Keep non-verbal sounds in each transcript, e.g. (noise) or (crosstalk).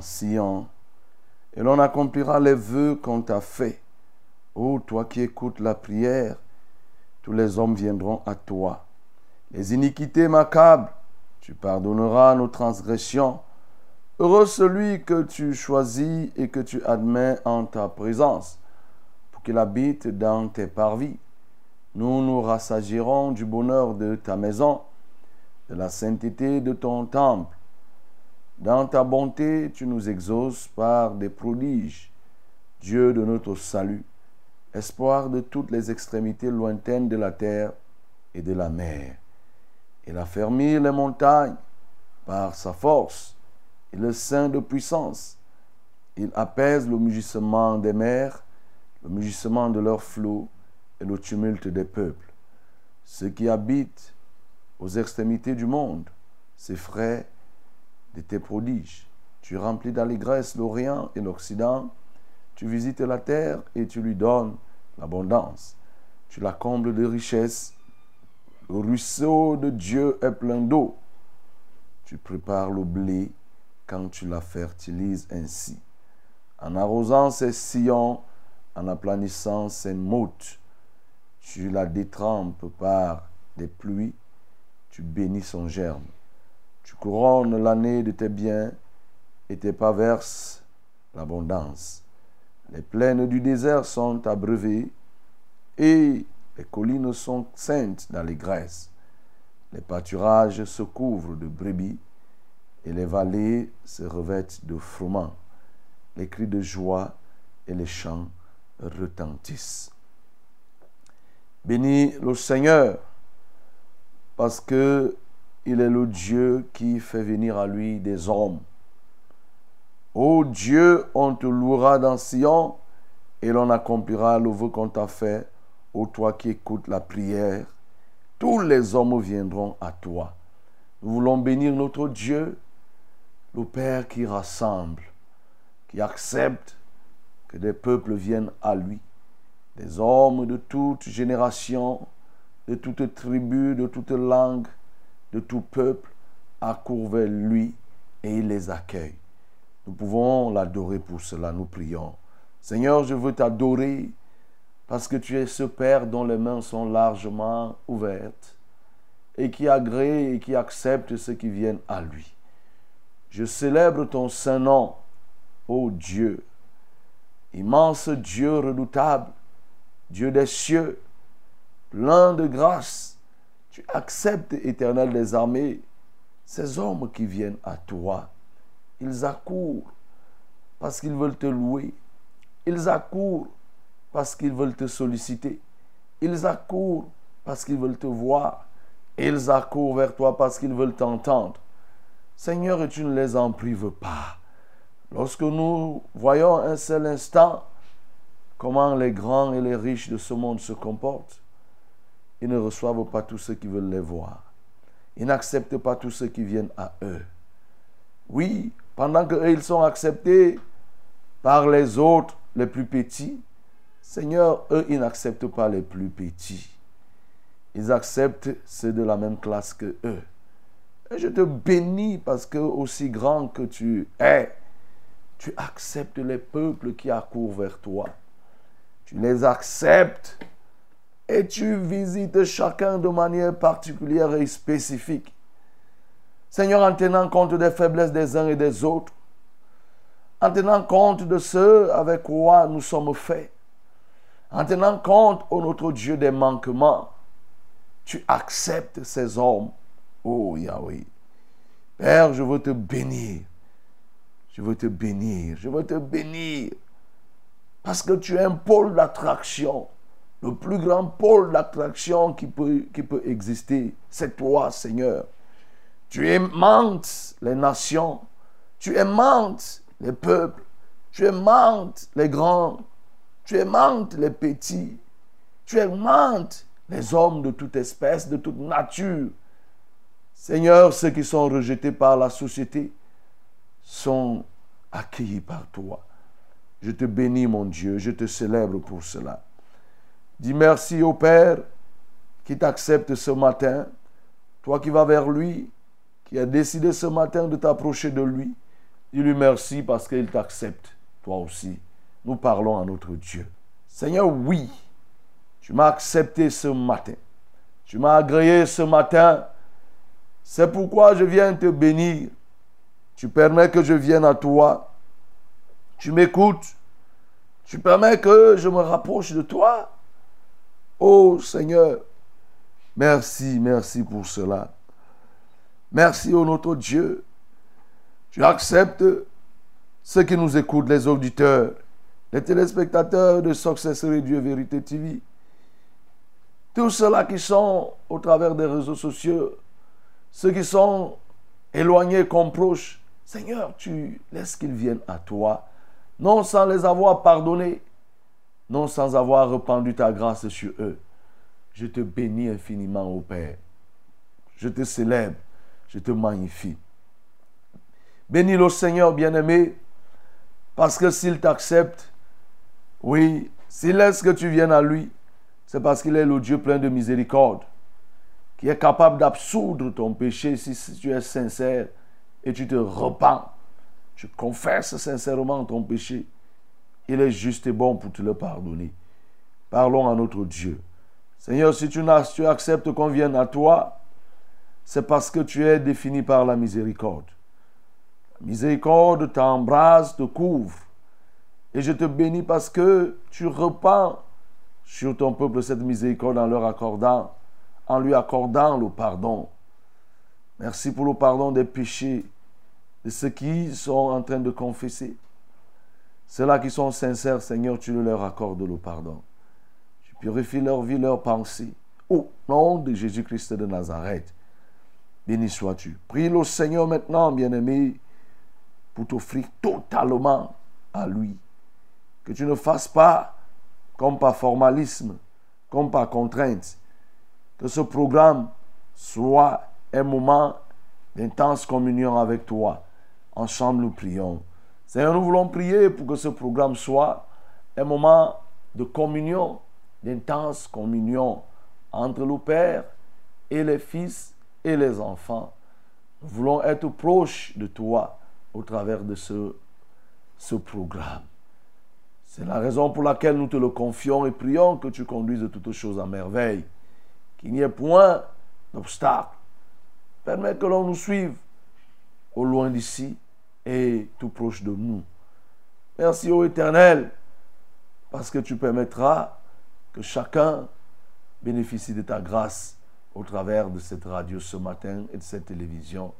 Sion, et l'on accomplira les vœux qu'on t'a faits. Ô toi qui écoutes la prière, tous les hommes viendront à toi. Les iniquités macabres, tu pardonneras nos transgressions. Heureux celui que tu choisis et que tu admets en ta présence, pour qu'il habite dans tes parvis. Nous nous rassagirons du bonheur de ta maison, de la sainteté de ton temple. Dans ta bonté, tu nous exauces par des prodiges, Dieu de notre salut, espoir de toutes les extrémités lointaines de la terre et de la mer. Il a fermé les montagnes par sa force et le sein de puissance. Il apaise le mugissement des mers, le mugissement de leurs flots et le tumulte des peuples. Ceux qui habitent aux extrémités du monde s'effraient de tes prodiges. Tu remplis d'allégresse l'Orient et l'Occident. Tu visites la terre et tu lui donnes l'abondance. Tu la combles de richesses. Le ruisseau de Dieu est plein d'eau. Tu prépares le blé quand tu la fertilises ainsi. En arrosant ses sillons, en aplanissant ses mottes, tu la détrempes par des pluies, tu bénis son germe. Tu couronnes l'année de tes biens et tes pas l'abondance. Les plaines du désert sont abreuvées et les collines sont saintes d'allégresse. Les pâturages se couvrent de brebis et les vallées se revêtent de froment. Les cris de joie et les chants retentissent. Bénis le Seigneur parce que il est le Dieu qui fait venir à lui des hommes. Ô Dieu, on te louera dans Sion et l'on accomplira le vœu qu'on t'a fait. Ô toi qui écoutes la prière, tous les hommes viendront à toi. Nous voulons bénir notre Dieu, le Père qui rassemble, qui accepte que des peuples viennent à lui, des hommes de toute génération, de toute tribu, de toute langue, de tout peuple, accourent vers lui et il les accueille. Nous pouvons l'adorer pour cela, nous prions. Seigneur, je veux t'adorer parce que tu es ce Père dont les mains sont largement ouvertes et qui agrée et qui accepte ceux qui viennent à lui. Je célèbre ton saint nom, ô Dieu, immense Dieu redoutable, Dieu des cieux, plein de grâce, tu acceptes, éternel des armées, ces hommes qui viennent à toi. Ils accourent parce qu'ils veulent te louer. Ils accourent parce qu'ils veulent te solliciter. Ils accourent parce qu'ils veulent te voir. Ils accourent vers toi parce qu'ils veulent t'entendre. Seigneur, tu ne les en prives pas. Lorsque nous voyons un seul instant comment les grands et les riches de ce monde se comportent, ils ne reçoivent pas tous ceux qui veulent les voir. Ils n'acceptent pas tous ceux qui viennent à eux. Oui, pendant qu'eux, ils sont acceptés par les autres, les plus petits, Seigneur, eux, ils n'acceptent pas les plus petits. Ils acceptent ceux de la même classe que eux. Et je te bénis parce que aussi grand que tu es, tu acceptes les peuples qui accourent vers toi. Tu les acceptes et tu visites chacun de manière particulière et spécifique. Seigneur, en tenant compte des faiblesses des uns et des autres, en tenant compte de ceux avec quoi nous sommes faits, en tenant compte, ô notre Dieu, des manquements, tu acceptes ces hommes. Oh Yahweh. Père, je veux te bénir. Je veux te bénir. Je veux te bénir. Parce que tu es un pôle d'attraction. Le plus grand pôle d'attraction qui peut, qui exister, c'est toi, Seigneur. Tu aimantes les nations. Tu aimantes les peuples. Tu aimantes les grands. Tu aimantes les petits. Tu aimantes les hommes de toute espèce, de toute nature. Seigneur, ceux qui sont rejetés par la société sont accueillis par toi. Je te bénis, mon Dieu, je te célèbre pour cela. Dis merci au Père qui t'accepte ce matin, toi qui vas vers lui, qui a décidé ce matin de t'approcher de lui. Dis-lui merci parce qu'il t'accepte, toi aussi. Nous parlons à notre Dieu. Seigneur, oui, tu m'as accepté ce matin. Tu m'as agréé ce matin. C'est pourquoi je viens te bénir. Tu permets que je vienne à toi. Tu m'écoutes. Tu permets que je me rapproche de toi. Oh Seigneur, merci, merci pour cela. Merci, au notre Dieu. Tu acceptes ceux qui nous écoutent, les auditeurs, les téléspectateurs de Success Dieu Vérité TV. Tous ceux-là qui sont au travers des réseaux sociaux, ceux qui sont éloignés comme proches, Seigneur, tu laisses qu'ils viennent à toi, non sans les avoir pardonnés, non sans avoir répandu ta grâce sur eux. Je te bénis infiniment, ô Père. Je te célèbre, je te magnifie. Bénis le Seigneur bien-aimé, parce que s'il t'accepte, oui, s'il laisse que tu viennes à lui, c'est parce qu'il est le Dieu plein de miséricorde, qui est capable d'absoudre ton péché si, tu es sincère et tu te repens. Tu confesses sincèrement ton péché. Il est juste et bon pour te le pardonner. Parlons à notre Dieu. Seigneur, si tu, acceptes qu'on vienne à toi, c'est parce que tu es défini par la miséricorde. La miséricorde t'embrase, te couvre. Et je te bénis parce que tu repens sur ton peuple cette miséricorde en leur accordant, en lui accordant le pardon. Merci pour le pardon des péchés de ceux qui sont en train de confesser. Ceux-là qui sont sincères, Seigneur, tu leur accordes le pardon. Tu purifies leur vie, leur pensée. Au nom de Jésus-Christ de Nazareth, béni sois-tu. Prie le Seigneur maintenant, bien-aimé, pour t'offrir totalement à lui. Que tu ne fasses pas comme par formalisme, comme par contrainte. Que ce programme soit un moment d'intense communion avec toi. Ensemble, nous prions. Seigneur, nous voulons prier pour que ce programme soit un moment de communion, d'intense communion entre le Père et les fils et les enfants. Nous voulons être proches de toi au travers de ce, ce programme. C'est la raison pour laquelle nous te le confions et prions que tu conduises toutes choses à merveille. Qu'il n'y ait point d'obstacle. Permets que l'on nous suive au loin d'ici et tout proche de nous. Merci ô Éternel, parce que tu permettras Que chacun bénéficie de ta grâce au travers de cette radio ce matin et de cette télévision.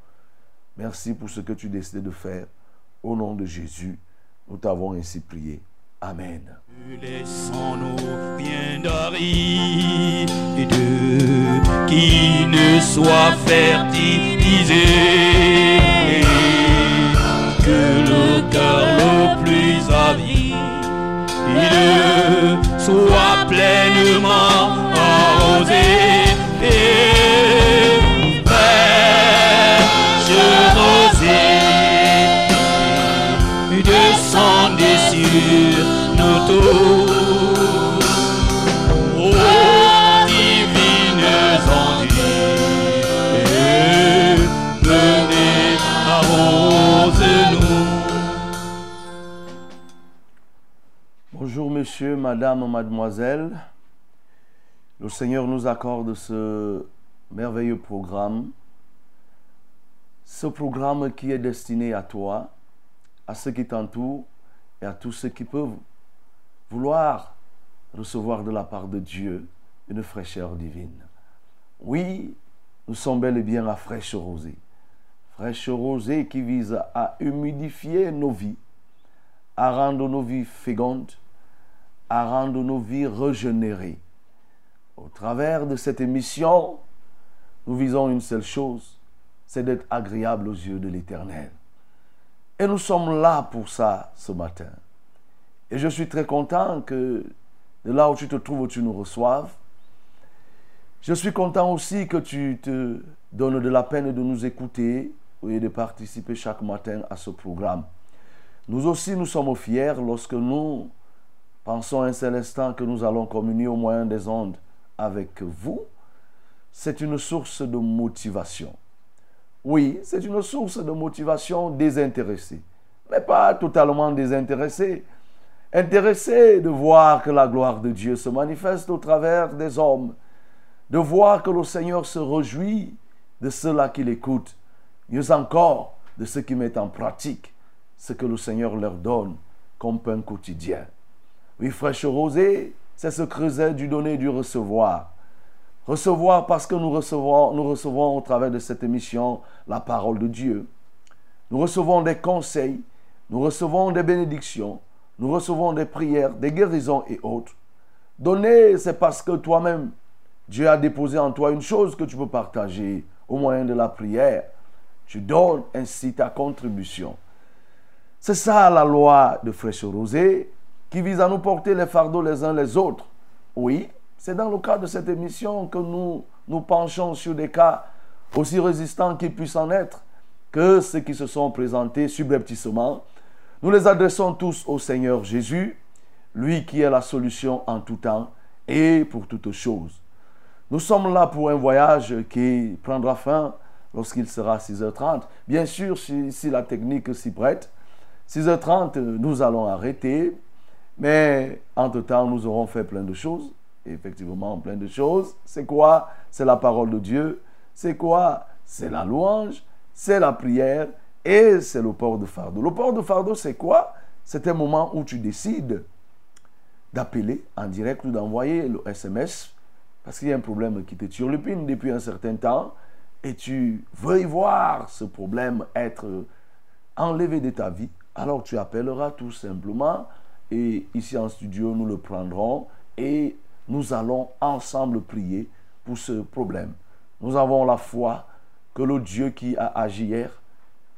Merci pour ce que tu décides de faire. Au nom de Jésus, nous t'avons ainsi prié. Amen. Laissons-nous bien ne soient fertilisés. Que le cœur le plus avide soit pleinement arrosé. Et fraîche rosée descendez sur nos tours. Monsieur, madame, mademoiselle. Le Seigneur nous accorde ce merveilleux programme. Ce programme qui est destiné à toi, à ceux qui t'entourent et à tous ceux qui peuvent vouloir recevoir de la part de Dieu une fraîcheur divine. Oui, nous sommes bel et bien à fraîche rosée. Fraîche rosée qui vise à humidifier nos vies, à rendre nos vies fécondes, à rendre nos vies régénérées. Au travers de cette émission, nous visons une seule chose, c'est d'être agréable aux yeux de l'Éternel. Et nous sommes là pour ça ce matin. Et je suis très content que de là où tu te trouves, tu nous reçoives. Je suis content aussi que tu te donnes de la peine de nous écouter et de participer chaque matin à ce programme. Nous aussi, nous sommes fiers lorsque nous pensons un seul instant que nous allons communier au moyen des ondes avec vous. C'est une source de motivation. Oui, c'est une source de motivation désintéressée, mais pas totalement désintéressée. Intéressée de voir que la gloire de Dieu se manifeste au travers des hommes, de voir que le Seigneur se réjouit de ceux-là qui l'écoutent, mieux encore de ceux qui mettent en pratique ce que le Seigneur leur donne comme pain quotidien. Oui, fraîche rosée, c'est ce creuset du donner et du recevoir. Recevoir parce que nous recevons, nous recevons au travers de cette émission la parole de Dieu. Nous recevons des conseils, nous recevons des bénédictions, nous recevons des prières, des guérisons et autres. Donner, c'est parce que toi-même, Dieu a déposé en toi une chose que tu peux partager au moyen de la prière. Tu donnes ainsi ta contribution. C'est ça la loi de Fraîche Rosée qui vise à nous porter les fardeaux les uns les autres. Oui, c'est dans le cadre de cette émission que nous nous penchons sur des cas aussi résistants qu'ils puissent en être que ceux qui se sont présentés subrepticement. Nous les adressons tous au Seigneur Jésus, lui qui est la solution en tout temps et pour toutes choses. Nous sommes là pour un voyage qui prendra fin lorsqu'il sera 6h30. Bien sûr, si, si la technique s'y prête, 6h30, nous allons arrêter. Mais entre-temps, nous aurons fait plein de choses. Effectivement, plein de choses. C'est quoi? C'est la parole de Dieu. C'est quoi? C'est la louange. C'est la prière. Et c'est le port de fardeau. Le port de fardeau, c'est quoi? C'est un moment où tu décides d'appeler en direct ou d'envoyer le SMS parce qu'il y a un problème qui te turlupine depuis un certain temps et tu veux y voir ce problème être enlevé de ta vie, alors tu appelleras tout simplement et ici en studio nous le prendrons et nous allons ensemble prier pour ce problème. Nous avons la foi que le Dieu qui a agi hier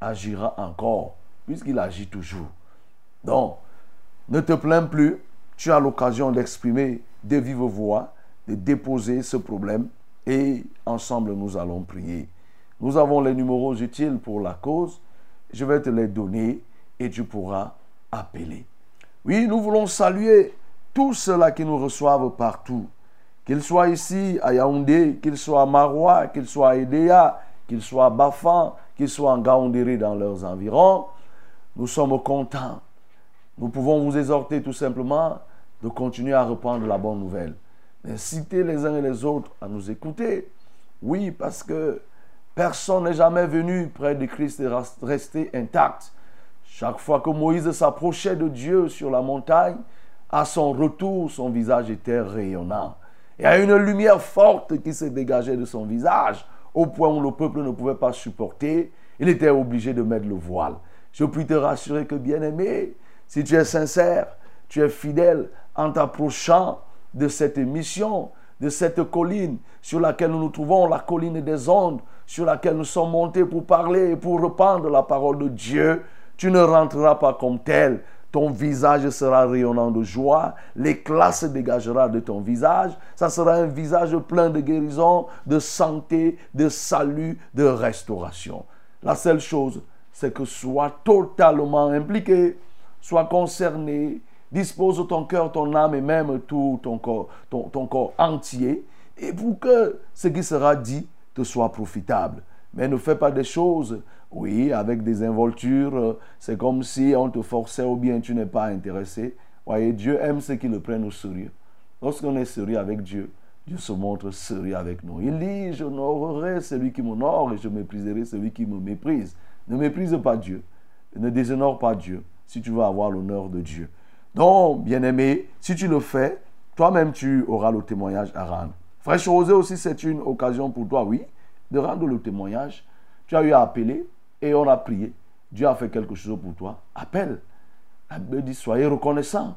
agira encore, puisqu'il agit toujours. Donc, ne te plains plus, tu as l'occasion d'exprimer de vive voix, de déposer ce problème et ensemble nous allons prier. Nous avons les numéros utiles pour la cause, je vais te les donner et tu pourras appeler. Oui, nous voulons saluer tous ceux-là qui nous reçoivent partout, qu'ils soient ici à Yaoundé, qu'ils soient à Marois, qu'ils soient à Edea, qu'ils soient à Bafan, qu'ils soient en Gaoundéré dans leurs environs. Nous sommes contents. Nous pouvons vous exhorter tout simplement de continuer à répandre la bonne nouvelle. Inciter les uns et les autres à nous écouter. Oui, parce que personne n'est jamais venu près de Christ et resté intact. Chaque fois que Moïse s'approchait de Dieu sur la montagne, à son retour, son visage était rayonnant. Il y a une lumière forte qui se dégageait de son visage, au point où le peuple ne pouvait pas supporter. Il était obligé de mettre le voile. Je puis te rassurer que, bien-aimé, si tu es sincère, tu es fidèle en t'approchant de cette mission, de cette colline sur laquelle nous nous trouvons, la colline des ondes, sur laquelle nous sommes montés pour parler et pour répandre la parole de Dieu, tu ne rentreras pas comme tel. Ton visage sera rayonnant de joie, l'éclat se dégagera de ton visage. Ça sera un visage plein de guérison, de santé, de salut, de restauration. La seule chose, c'est que sois totalement impliqué, sois concerné, dispose ton cœur, ton âme et même tout ton corps, ton, ton corps entier, et pour que ce qui sera dit te soit profitable. Mais ne fais pas des choses, oui, avec des involtures. C'est comme si on te forçait ou bien tu n'es pas intéressé. Voyez, Dieu aime ceux qui le prennent au sérieux. Lorsqu'on est sérieux avec Dieu, Dieu se montre sérieux avec nous. Il dit, j'honorerai celui qui m'honore et je mépriserai celui qui me méprise. Ne méprise pas Dieu. Ne déshonore pas Dieu si tu veux avoir l'honneur de Dieu. Donc, bien-aimé, si tu le fais, toi-même tu auras le témoignage à rendre. Frère Rosé aussi, c'est une occasion pour toi, oui, de rendre le témoignage. Tu as eu à appeler et on a prié. Dieu a fait quelque chose pour toi. Appelle. La Bible dit soyez reconnaissant.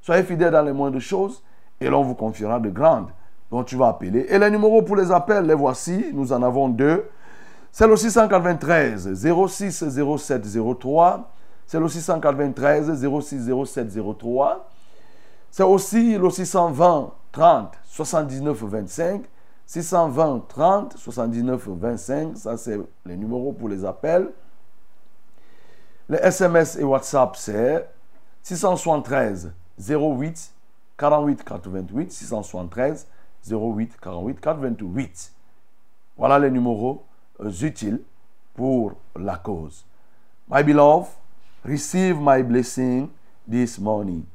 Soyez fidèle dans les moindres choses et l'on vous confiera de grandes. Donc tu vas appeler. Et les numéros pour les appels, les voici. Nous en avons deux. C'est le 693 06 07 03. C'est le 693 06 07 03. C'est aussi le 620 30 79 25. 620 30 79 25. Ça, c'est les numéros pour les appels. Les SMS et WhatsApp, c'est 673 08 48 88. 673 08 48 88. Voilà les numéros euh, utiles pour la cause. My beloved, receive my blessing this morning.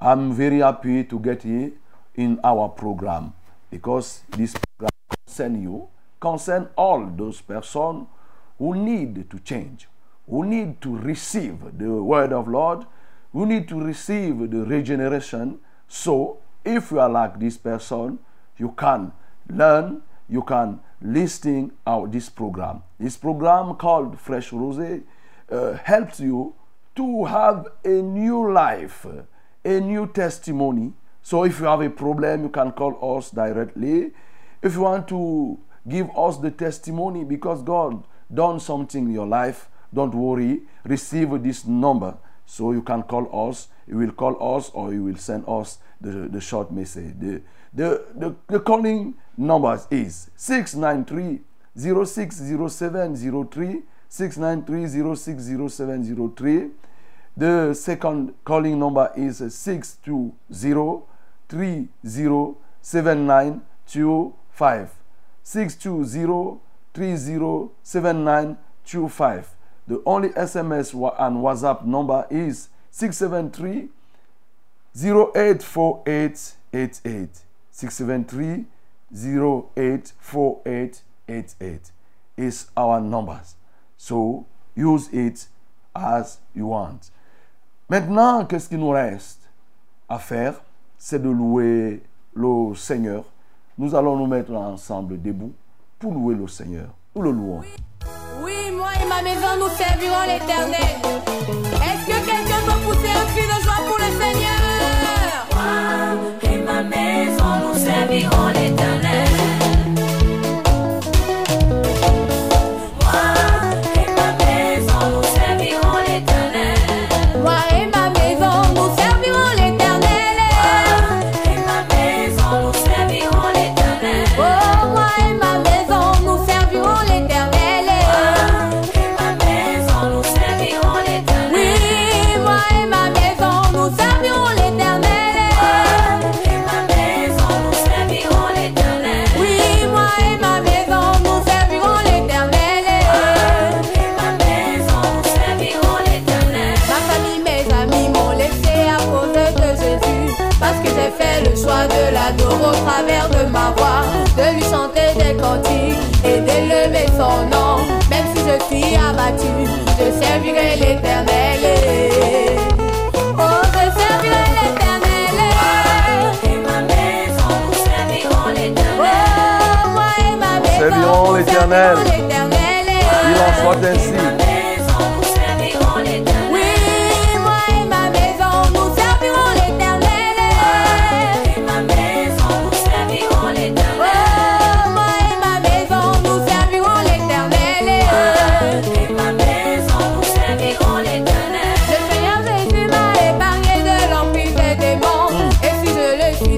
I'm very happy to get here in our program because this program concern you, concern all those persons who need to change, who need to receive the word of Lord, who need to receive the regeneration. So, if you are like this person, you can learn, you can listen out this program. This program called Fresh Rosé uh, helps you to have a new life, a new testimony. So if you have a problem, you can call us directly. If you want to give us the testimony because God done something in your life, don't worry. Receive this number. So you can call us. You will call us or you will send us the, the short message. The, the, the, the calling number is 693 060703 693 the second calling number is 620 307925. 620 307925. The only SMS and WhatsApp number is 673 084888. 673 084888 is our numbers. So use it as you want. Maintenant, qu'est-ce qu'il nous reste à faire C'est de louer le Seigneur. Nous allons nous mettre ensemble debout pour louer le Seigneur. Nous le louons. Oui, moi et ma maison, nous servirons l'éternel. Est-ce que quelqu'un peut pousser un cri de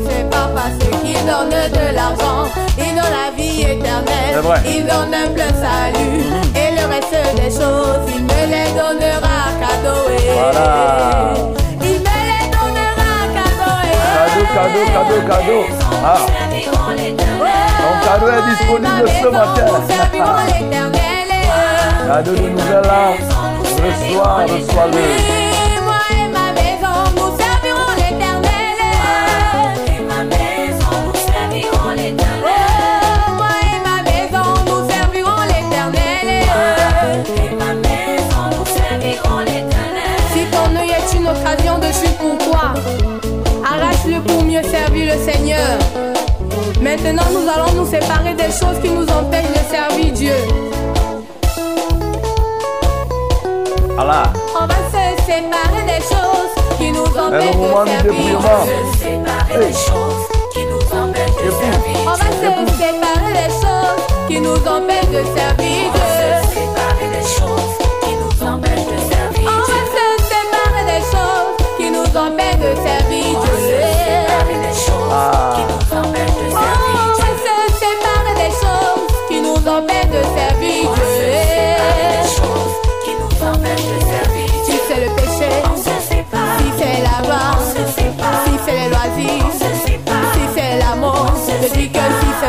c'est pas parce qu'il donne de l'argent. Il donne la vie éternelle. C'est vrai. Cadeau, cadeau. Ah, Ton cadeau est disponible ce matin. Cadeau de nouvelle âme. Reçois, reçois-le. Maintenant, nous allons nous séparer des choses qui nous empêchent de servir Dieu. Allah. On va se séparer des choses qui nous empêchent de servir dépouillement. Dieu. Séparer des choses qui nous empêchent de servir. On va se séparer des choses qui nous empêchent de servir Dieu. Séparer des choses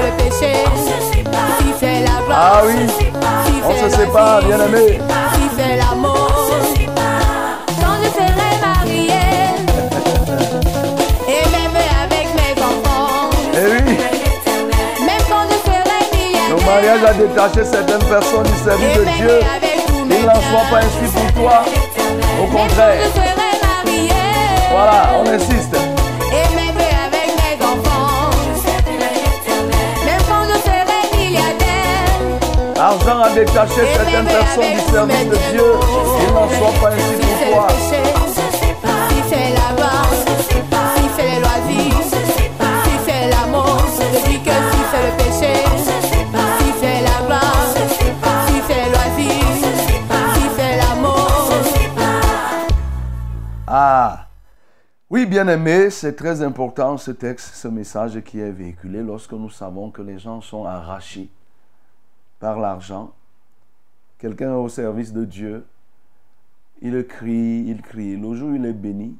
le péché, On se sépare. si c'est la Ah gloire, oui. si On se sépare, bien aimé. si c'est l'amour. Quand je serai mariée Et même avec mes enfants Eh oui, Même quand je serai le milliardaire mariage a détaché certaines personnes du Et service de Dieu. Il n'en soit pas ainsi pour toi. Au contraire. Voilà, on insiste. L'argent a détaché certaines personnes du service de Dieu. Il n'en soit pas ainsi Si pour toi. le péché Si c'est la gloire Si c'est les loisirs Si c'est l'amour Je dis que si c'est le péché Si c'est la gloire Si c'est les loisirs Si c'est l'amour Ah. Oui, bien aimé, c'est très important ce texte, ce message qui est véhiculé lorsque nous savons que les gens sont arrachés par l'argent. Quelqu'un est au service de Dieu, il crie, il crie. Le jour où il est béni,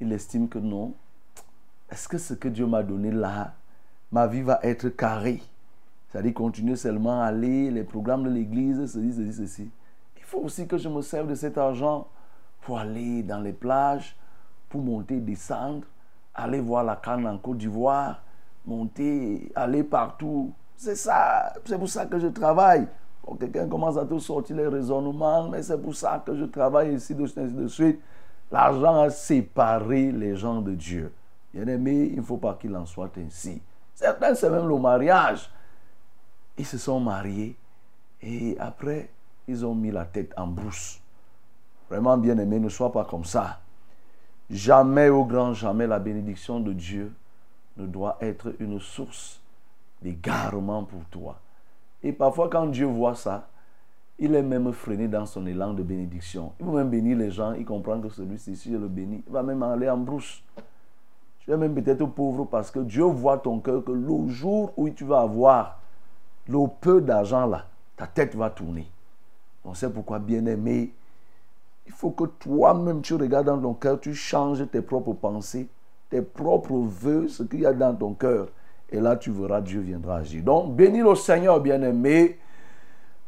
il estime que non. Est-ce que ce que Dieu m'a donné là, ma vie va être carrée? C'est-à-dire continuer seulement à aller, les programmes de l'église, ceci, ceci, ceci. Il faut aussi que je me serve de cet argent pour aller dans les plages, pour monter, descendre, aller voir la canne en Côte d'Ivoire, monter, aller partout. C'est ça, c'est pour ça que je travaille. Quelqu'un commence à te sortir les raisonnements, mais c'est pour ça que je travaille ici, de de suite. L'argent a séparé les gens de Dieu. Bien aimé, il ne faut pas qu'il en soit ainsi. Certains, c'est même le mariage. Ils se sont mariés et après, ils ont mis la tête en brousse. Vraiment bien aimé, ne sois pas comme ça. Jamais, au grand jamais, la bénédiction de Dieu ne doit être une source d'égarement pour toi. Et parfois, quand Dieu voit ça, il est même freiné dans son élan de bénédiction. Il veut même bénir les gens, il comprend que celui-ci, si je le bénis, il va même aller en brousse. Tu es même peut-être pauvre parce que Dieu voit ton cœur que le jour où tu vas avoir le peu d'argent là, ta tête va tourner. On sait pourquoi, bien-aimé, il faut que toi-même tu regardes dans ton cœur, tu changes tes propres pensées, tes propres voeux, ce qu'il y a dans ton cœur. Et là, tu verras, Dieu viendra agir. Donc, bénis le Seigneur, bien-aimé,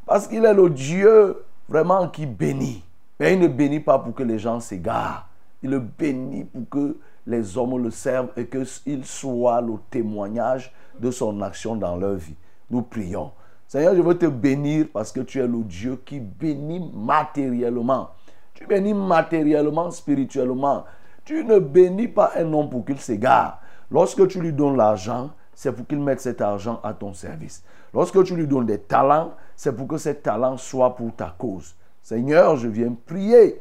parce qu'il est le Dieu vraiment qui bénit. Mais il ne bénit pas pour que les gens s'égarent. Il le bénit pour que les hommes le servent et qu'il soit le témoignage de son action dans leur vie. Nous prions. Seigneur, je veux te bénir parce que tu es le Dieu qui bénit matériellement. Tu bénis matériellement, spirituellement. Tu ne bénis pas un homme pour qu'il s'égare. Lorsque tu lui donnes l'argent, c'est pour qu'il mette cet argent à ton service. Lorsque tu lui donnes des talents, c'est pour que ces talents soient pour ta cause. Seigneur, je viens prier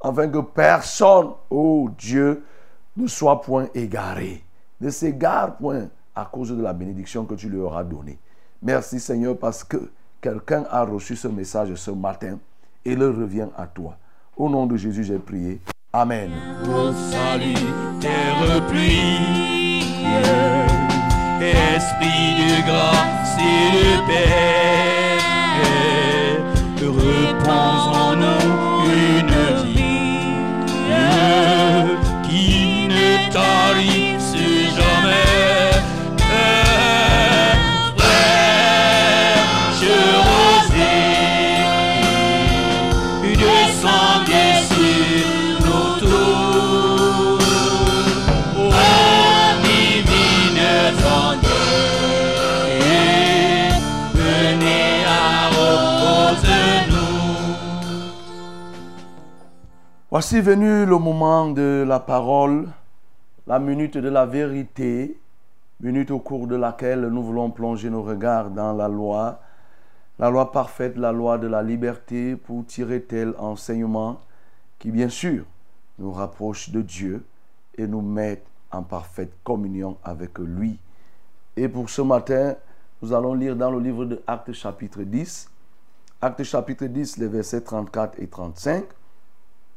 afin que personne, oh Dieu, ne soit point égaré, ne s'égare point à cause de la bénédiction que tu lui auras donnée. Merci Seigneur parce que quelqu'un a reçu ce message ce matin et le revient à toi. Au nom de Jésus, j'ai prié. Amen. Esprit de grâce et de paix, Voici venu le moment de la parole, la minute de la vérité, minute au cours de laquelle nous voulons plonger nos regards dans la loi, la loi parfaite, la loi de la liberté, pour tirer tel enseignement qui, bien sûr, nous rapproche de Dieu et nous met en parfaite communion avec lui. Et pour ce matin, nous allons lire dans le livre de Actes chapitre 10, Actes chapitre 10, les versets 34 et 35.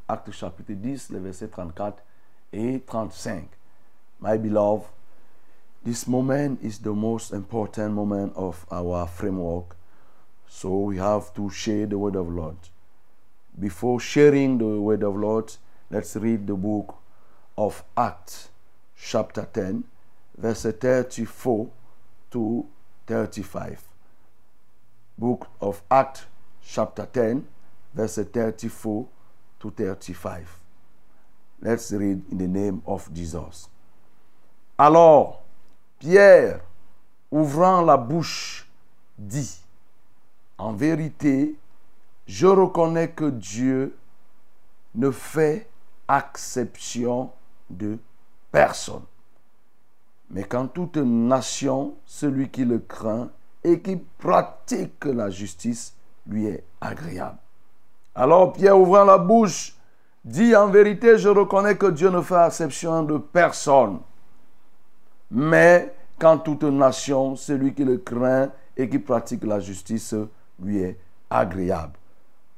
Actes chapitre 10, les versets 34 et 35. My beloved, this moment is the most important moment of our framework. So we have to share the word of Lord. Before sharing the word of Lord, let's read the book of Acts, chapter 10, verse 34 to 35. Book of Acts, chapter 10, verse 34 to 35. Let's read in the name of Jesus. Alors, Pierre, ouvrant la bouche, dit, En vérité, je reconnais que Dieu ne fait acception de personne. Mais qu'en toute nation, celui qui le craint et qui pratique la justice lui est agréable. Alors Pierre, ouvrant la bouche, dit en vérité, je reconnais que Dieu ne fait acception de personne. Mais qu'en toute nation, celui qui le craint et qui pratique la justice lui est agréable.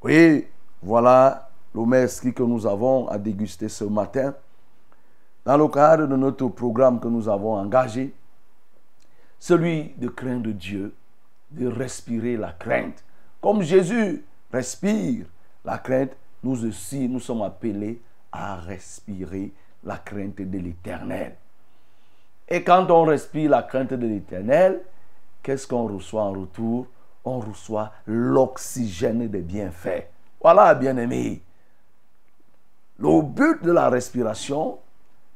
Oui, voilà le mestre que nous avons à déguster ce matin. Dans le cadre de notre programme que nous avons engagé, celui de craindre Dieu, de respirer la crainte. Comme Jésus respire la crainte, nous aussi, nous sommes appelés à respirer la crainte de l'éternel. Et quand on respire la crainte de l'éternel, qu'est-ce qu'on reçoit en retour? On reçoit l'oxygène des bienfaits. Voilà, bien-aimés. Le but de la respiration,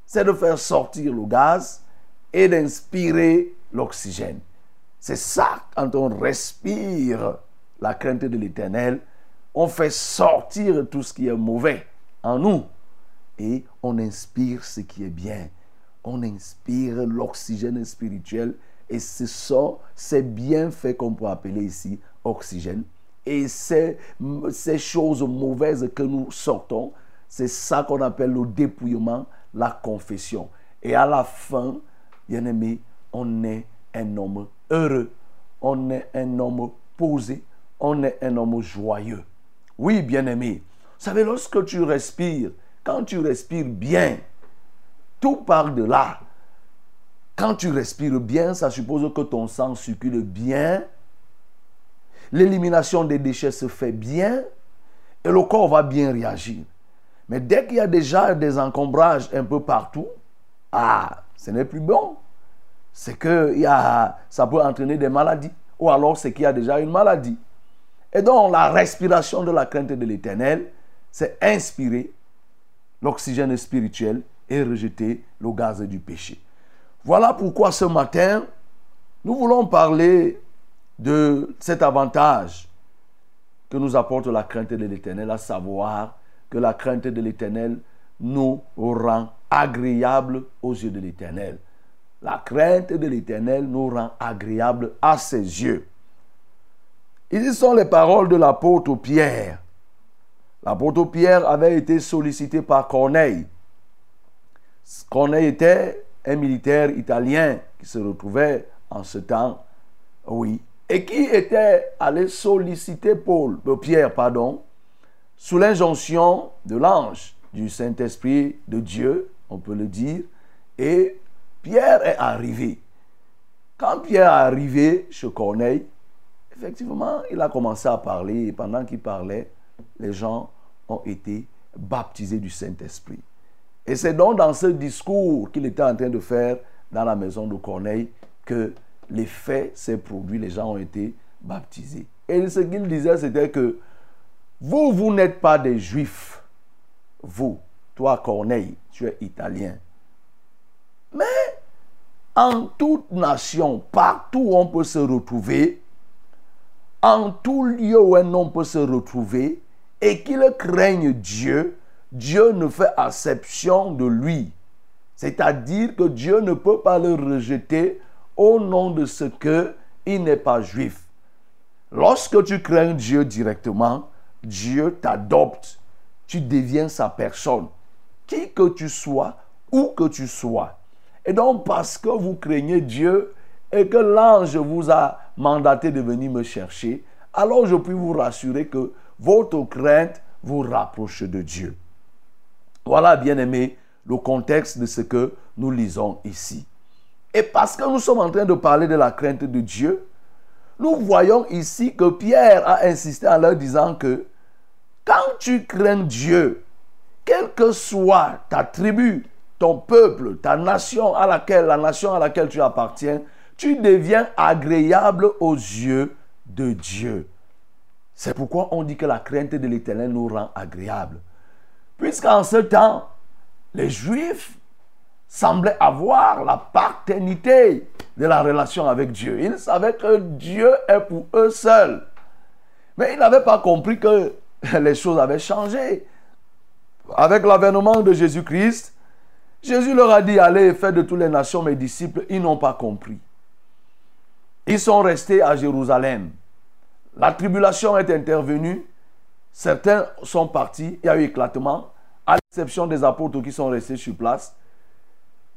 c'est de faire sortir le gaz et d'inspirer l'oxygène. C'est ça, quand on respire la crainte de l'éternel, on fait sortir tout ce qui est mauvais en nous et on inspire ce qui est bien. On inspire l'oxygène spirituel et ce sont ces bienfaits qu'on peut appeler ici oxygène. Et ces, ces choses mauvaises que nous sortons, c'est ça qu'on appelle le dépouillement, la confession. Et à la fin, bien aimé, on est un homme heureux, on est un homme posé, on est un homme joyeux. Oui, bien aimé. Vous savez, lorsque tu respires, quand tu respires bien, tout part de là. Quand tu respires bien, ça suppose que ton sang circule bien, l'élimination des déchets se fait bien et le corps va bien réagir. Mais dès qu'il y a déjà des encombrages un peu partout, ah, ce n'est plus bon. C'est que y a, ça peut entraîner des maladies. Ou alors c'est qu'il y a déjà une maladie. Et donc la respiration de la crainte de l'éternel, c'est inspirer l'oxygène spirituel et rejeter le gaz du péché. Voilà pourquoi ce matin, nous voulons parler de cet avantage que nous apporte la crainte de l'éternel, à savoir que la crainte de l'éternel nous rend agréable aux yeux de l'éternel. La crainte de l'Éternel nous rend agréable à ses yeux. Ici sont les paroles de l'apôtre Pierre. L'apôtre Pierre avait été sollicité par Corneille. Corneille était un militaire italien qui se retrouvait en ce temps, oui, et qui était allé solliciter Paul, euh, Pierre, pardon, sous l'injonction de l'ange du Saint-Esprit de Dieu, on peut le dire, et Pierre est arrivé. Quand Pierre est arrivé chez Corneille, effectivement, il a commencé à parler, et pendant qu'il parlait, les gens ont été baptisés du Saint-Esprit. Et c'est donc dans ce discours qu'il était en train de faire dans la maison de Corneille que l'effet s'est produit, les gens ont été baptisés. Et ce qu'il disait, c'était que vous, vous n'êtes pas des juifs. Vous, toi Corneille, tu es italien. Mais en toute nation, partout où on peut se retrouver, en tout lieu où un homme peut se retrouver, et qu'il craigne Dieu, Dieu ne fait acception de lui. C'est-à-dire que Dieu ne peut pas le rejeter au nom de ce que il n'est pas juif. Lorsque tu crains Dieu directement, Dieu t'adopte. Tu deviens sa personne. Qui que tu sois, où que tu sois. Et donc parce que vous craignez Dieu et que l'ange vous a mandaté de venir me chercher, alors je puis vous rassurer que votre crainte vous rapproche de Dieu. Voilà, bien aimé, le contexte de ce que nous lisons ici. Et parce que nous sommes en train de parler de la crainte de Dieu, nous voyons ici que Pierre a insisté en leur disant que quand tu crains Dieu, quelle que soit ta tribu, ton peuple, ta nation à laquelle, la nation à laquelle tu appartiens, tu deviens agréable aux yeux de Dieu. C'est pourquoi on dit que la crainte de l'Éternel nous rend agréables. Puisqu'en ce temps, les Juifs semblaient avoir la paternité de la relation avec Dieu. Ils savaient que Dieu est pour eux seuls. Mais ils n'avaient pas compris que (laughs) les choses avaient changé. Avec l'avènement de Jésus-Christ, Jésus leur a dit, allez, faites de toutes les nations mes disciples. Ils n'ont pas compris. Ils sont restés à Jérusalem. La tribulation est intervenue. Certains sont partis. Il y a eu éclatement. À l'exception des apôtres qui sont restés sur place.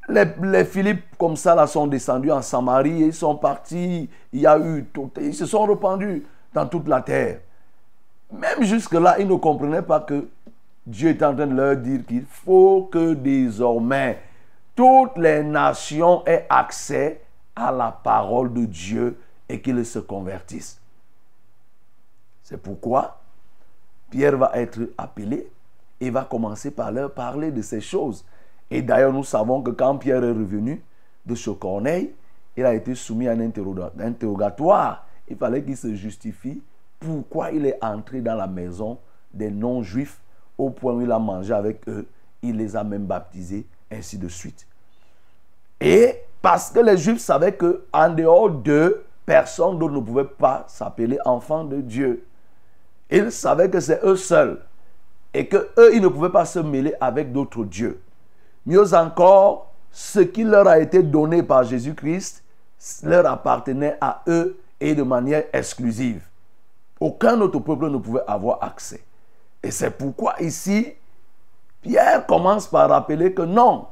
Les, les Philippe, comme ça, là, sont descendus en Samarie. Et ils sont partis. Il y a eu tout. Ils se sont répandus dans toute la terre. Même jusque-là, ils ne comprenaient pas que Dieu est en train de leur dire qu'il faut que désormais toutes les nations aient accès à la parole de Dieu et qu'ils se convertissent. C'est pourquoi Pierre va être appelé et va commencer par leur parler de ces choses. Et d'ailleurs, nous savons que quand Pierre est revenu de chez Corneille, il a été soumis à un interrogatoire. Il fallait qu'il se justifie pourquoi il est entré dans la maison des non-juifs au point où il a mangé avec eux. Il les a même baptisés, ainsi de suite. Et parce que les juifs savaient que en dehors d'eux, personne d'autre ne pouvait pas s'appeler enfant de Dieu. Ils savaient que c'est eux seuls et que eux ils ne pouvaient pas se mêler avec d'autres dieux. Mieux encore, ce qui leur a été donné par Jésus-Christ leur appartenait à eux et de manière exclusive. Aucun autre peuple ne pouvait avoir accès. Et c'est pourquoi ici, Pierre commence par rappeler que non,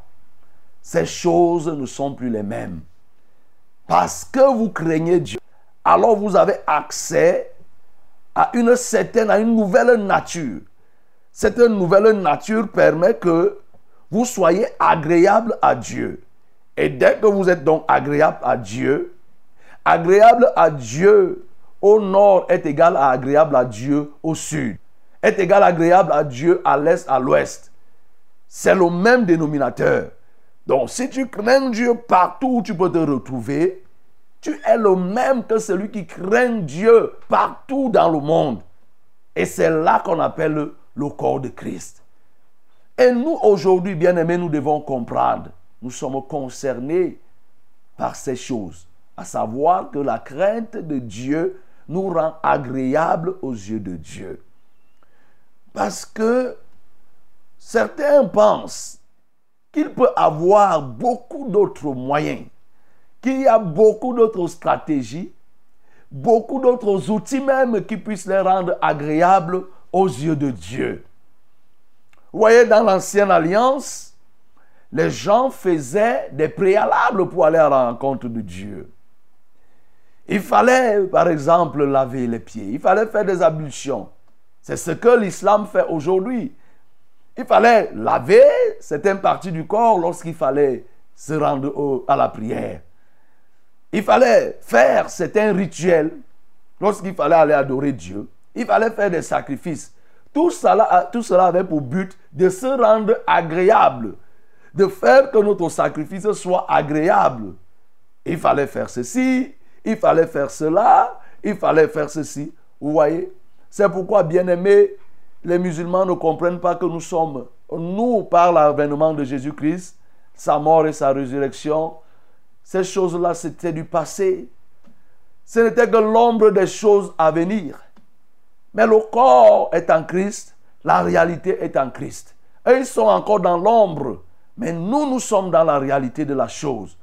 ces choses ne sont plus les mêmes. Parce que vous craignez Dieu, alors vous avez accès à une certaine, à une nouvelle nature. Cette nouvelle nature permet que vous soyez agréable à Dieu. Et dès que vous êtes donc agréable à Dieu, agréable à Dieu au nord est égal à agréable à Dieu au sud, est égal à agréable à Dieu à l'est, à l'ouest. C'est le même dénominateur. Donc si tu crains Dieu partout où tu peux te retrouver, tu es le même que celui qui craint Dieu partout dans le monde. Et c'est là qu'on appelle le corps de Christ. Et nous, aujourd'hui, bien-aimés, nous devons comprendre, nous sommes concernés par ces choses, à savoir que la crainte de Dieu nous rend agréables aux yeux de Dieu. Parce que certains pensent qu'il peut avoir beaucoup d'autres moyens qu'il y a beaucoup d'autres stratégies, beaucoup d'autres outils même qui puissent les rendre agréables aux yeux de Dieu. Vous voyez, dans l'ancienne alliance, les gens faisaient des préalables pour aller à la rencontre de Dieu. Il fallait, par exemple, laver les pieds. Il fallait faire des ablutions. C'est ce que l'islam fait aujourd'hui. Il fallait laver certaines parties du corps lorsqu'il fallait se rendre à la prière. Il fallait faire certains rituels lorsqu'il fallait aller adorer Dieu. Il fallait faire des sacrifices. Tout cela, tout cela avait pour but de se rendre agréable, de faire que notre sacrifice soit agréable. Il fallait faire ceci, il fallait faire cela, il fallait faire ceci. Vous voyez C'est pourquoi, bien aimés, les musulmans ne comprennent pas que nous sommes, nous, par l'avènement de Jésus-Christ, sa mort et sa résurrection, ces choses-là, c'était du passé. Ce n'était que l'ombre des choses à venir. Mais le corps est en Christ, la réalité est en Christ. Eux, ils sont encore dans l'ombre. Mais nous, nous sommes dans la réalité de la chose.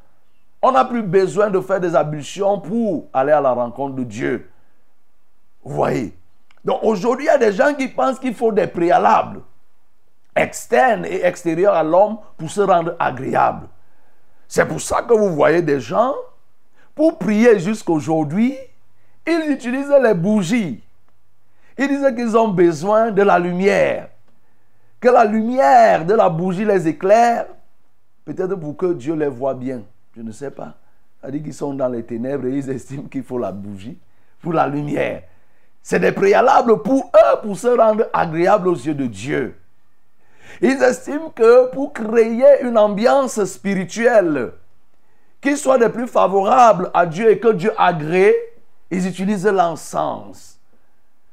On n'a plus besoin de faire des ablutions pour aller à la rencontre de Dieu. Vous voyez? Donc aujourd'hui, il y a des gens qui pensent qu'il faut des préalables externes et extérieurs à l'homme pour se rendre agréable. C'est pour ça que vous voyez des gens, pour prier jusqu'aujourd'hui, ils utilisent les bougies. Ils disent qu'ils ont besoin de la lumière. Que la lumière de la bougie les éclaire. Peut-être pour que Dieu les voit bien. Je ne sais pas. Dit qu'ils sont dans les ténèbres et ils estiment qu'il faut la bougie pour la lumière. C'est des préalables pour eux pour se rendre agréables aux yeux de Dieu. Ils estiment que pour créer une ambiance spirituelle qui soit des plus favorables à Dieu et que Dieu agrée, ils utilisent l'encens.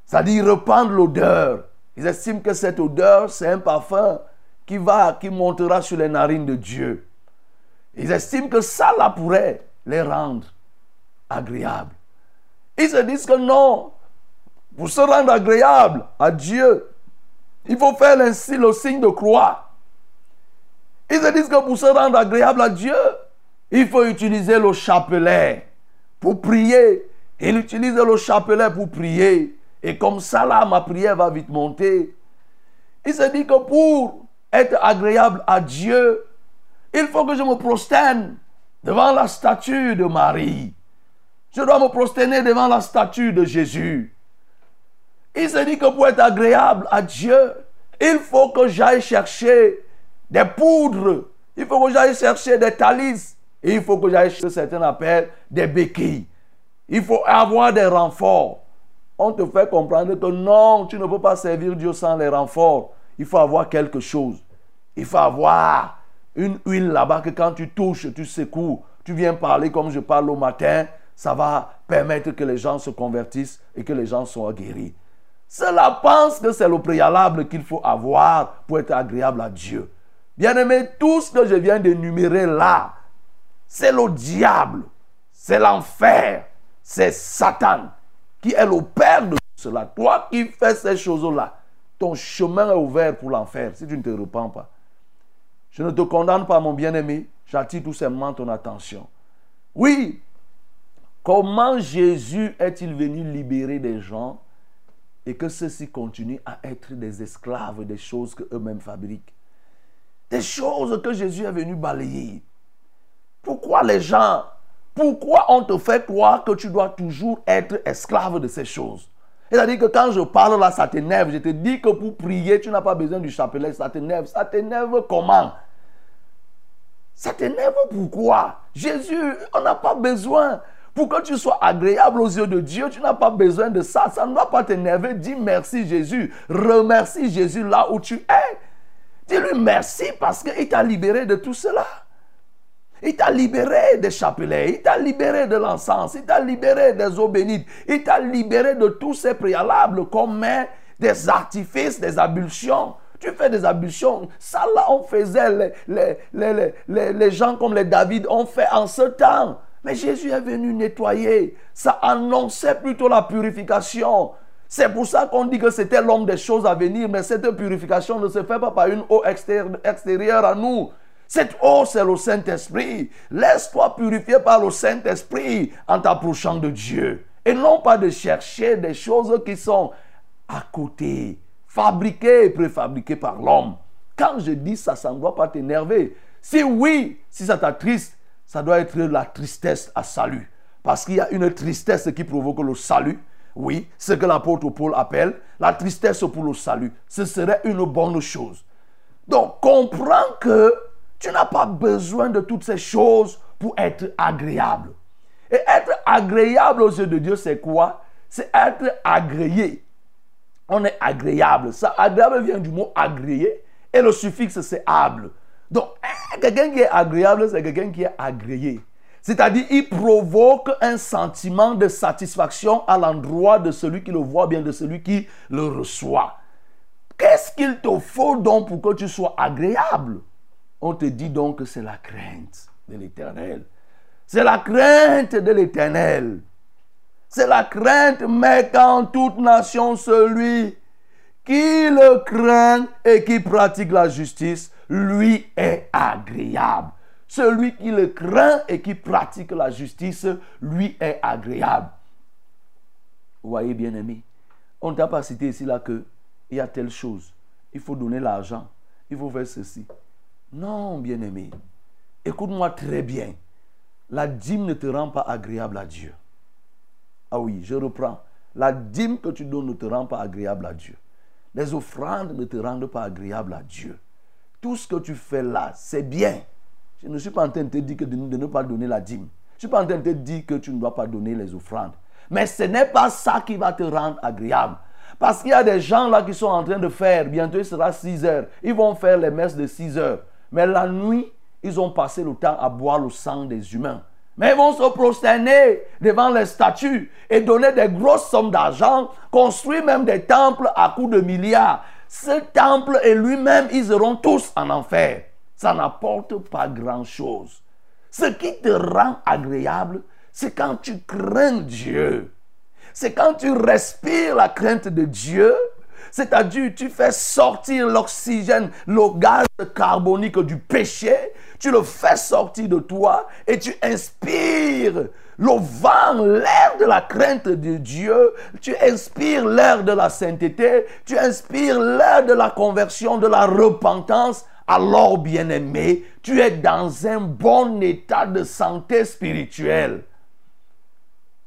C'est-à-dire reprendre l'odeur. Ils estiment que cette odeur, c'est un parfum qui va, qui montera sur les narines de Dieu. Ils estiment que ça là pourrait les rendre agréables. Ils se disent que non, pour se rendre agréable à Dieu, il faut faire ainsi le signe de croix. Ils se disent que pour se rendre agréable à Dieu, il faut utiliser le chapelet pour prier. Il utilise le chapelet pour prier. Et comme ça, là, ma prière va vite monter. Il se dit que pour être agréable à Dieu, il faut que je me prosterne devant la statue de Marie. Je dois me prosterner devant la statue de Jésus. Il se dit que pour être agréable à Dieu, il faut que j'aille chercher des poudres. Il faut que j'aille chercher des talis. Et il faut que j'aille chercher certains appellent des béquilles. Il faut avoir des renforts. On te fait comprendre que non, tu ne peux pas servir Dieu sans les renforts. Il faut avoir quelque chose. Il faut avoir une huile là-bas que quand tu touches, tu secoues, tu viens parler comme je parle au matin, ça va permettre que les gens se convertissent et que les gens soient guéris. Cela pense que c'est le préalable qu'il faut avoir pour être agréable à Dieu. Bien aimé, tout ce que je viens d'énumérer là, c'est le diable, c'est l'enfer, c'est Satan qui est le père de tout cela. Toi qui fais ces choses-là, ton chemin est ouvert pour l'enfer si tu ne te repens pas. Je ne te condamne pas, mon bien-aimé, j'attire tout simplement ton attention. Oui, comment Jésus est-il venu libérer des gens et que ceux-ci continuent à être des esclaves des choses qu'eux-mêmes fabriquent Des choses que Jésus est venu balayer. Pourquoi les gens, pourquoi on te fait croire que tu dois toujours être esclave de ces choses? C'est-à-dire que quand je parle là, ça t'énerve. Je te dis que pour prier, tu n'as pas besoin du chapelet, ça t'énerve. Ça t'énerve comment? Ça t'énerve pourquoi? Jésus, on n'a pas besoin. Pour que tu sois agréable aux yeux de Dieu, tu n'as pas besoin de ça. Ça ne doit pas t'énerver. Dis merci Jésus. Remercie Jésus là où tu es. Dis-lui merci parce qu'il t'a libéré de tout cela. Il t'a libéré des chapelets, il t'a libéré de l'encens, il t'a libéré des eaux bénites, il t'a libéré de tous ces préalables comme des artifices, des ablutions. Tu fais des ablutions. Ça là, on faisait, les, les, les, les, les gens comme les David ont fait en ce temps. Mais Jésus est venu nettoyer. Ça annonçait plutôt la purification. C'est pour ça qu'on dit que c'était l'homme des choses à venir. Mais cette purification ne se fait pas par une eau extérieure à nous. Cette eau, c'est le Saint-Esprit. Laisse-toi purifier par le Saint-Esprit en t'approchant de Dieu. Et non pas de chercher des choses qui sont à côté, fabriquées et préfabriquées par l'homme. Quand je dis ça, ça ne doit pas t'énerver. Si oui, si ça t'attriste, ça doit être la tristesse à salut. Parce qu'il y a une tristesse qui provoque le salut. Oui, ce que l'apôtre Paul appelle la tristesse pour le salut. Ce serait une bonne chose. Donc, comprends que tu n'as pas besoin de toutes ces choses pour être agréable. Et être agréable aux yeux de Dieu, c'est quoi? C'est être agréé. On est agréable. Ça, agréable vient du mot agréé et le suffixe c'est able. Donc, hein, quelqu'un qui est agréable, c'est quelqu'un qui est agréé. C'est-à-dire, il provoque un sentiment de satisfaction à l'endroit de celui qui le voit, bien de celui qui le reçoit. Qu'est-ce qu'il te faut donc pour que tu sois agréable? On te dit donc que c'est la crainte de l'éternel. C'est la crainte de l'éternel. C'est la crainte, mais qu'en toute nation, celui qui le craint et qui pratique la justice, lui est agréable. Celui qui le craint et qui pratique la justice, lui est agréable. Vous voyez, bien aimé, on ne t'a pas cité ici là que il y a telle chose. Il faut donner l'argent. Il faut faire ceci. Non, bien aimé. Écoute-moi très bien. La dîme ne te rend pas agréable à Dieu. Ah oui, je reprends. La dîme que tu donnes ne te rend pas agréable à Dieu. Les offrandes ne te rendent pas agréable à Dieu. Tout ce que tu fais là, c'est bien. Je ne suis pas en train de te dire que de, ne pas donner la dîme. Je ne suis pas en train de te dire que tu ne dois pas donner les offrandes. Mais ce n'est pas ça qui va te rendre agréable. Parce qu'il y a des gens là qui sont en train de faire, bientôt il sera 6 heures, ils vont faire les messes de 6 heures. Mais la nuit, ils ont passé le temps à boire le sang des humains. Mais ils vont se prosterner devant les statues et donner des grosses sommes d'argent, construire même des temples à coups de milliards. Ce temple et lui-même, ils seront tous en enfer. Ça n'apporte pas grand-chose. Ce qui te rend agréable, c'est quand tu crains Dieu. C'est quand tu respires la crainte de Dieu. C'est-à-dire, tu fais sortir l'oxygène, le gaz carbonique du péché. Tu le fais sortir de toi et tu inspires le vent, l'air de la crainte de Dieu. Tu inspires l'air de la sainteté. Tu inspires l'air de la conversion, de la repentance. Alors, bien-aimé, tu es dans un bon état de santé spirituelle.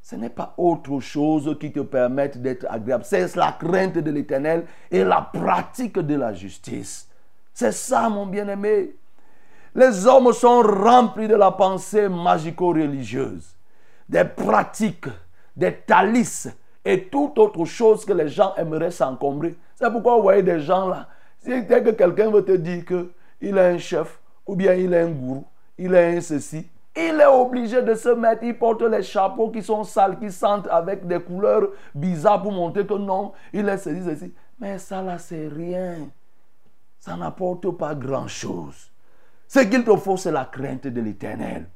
Ce n'est pas autre chose qui te permette d'être agréable. C'est la crainte de l'éternel et la pratique de la justice. C'est ça, mon bien-aimé. Les hommes sont remplis de la pensée magico-religieuse, des pratiques, des talisses et toute autre chose que les gens aimeraient s'encombrer. C'est pourquoi vous voyez des gens là. Dès que quelqu'un veut te dire qu'il est un chef, ou bien il est un gourou, il est un ceci, il est obligé de se mettre, il porte les chapeaux qui sont sales, qui sentent avec des couleurs bizarres pour montrer que non, il est ceci, ceci. Mais ça là, c'est rien. Ça n'apporte pas grand-chose. Ce qu'il te faut, c'est la crainte de l'éternel.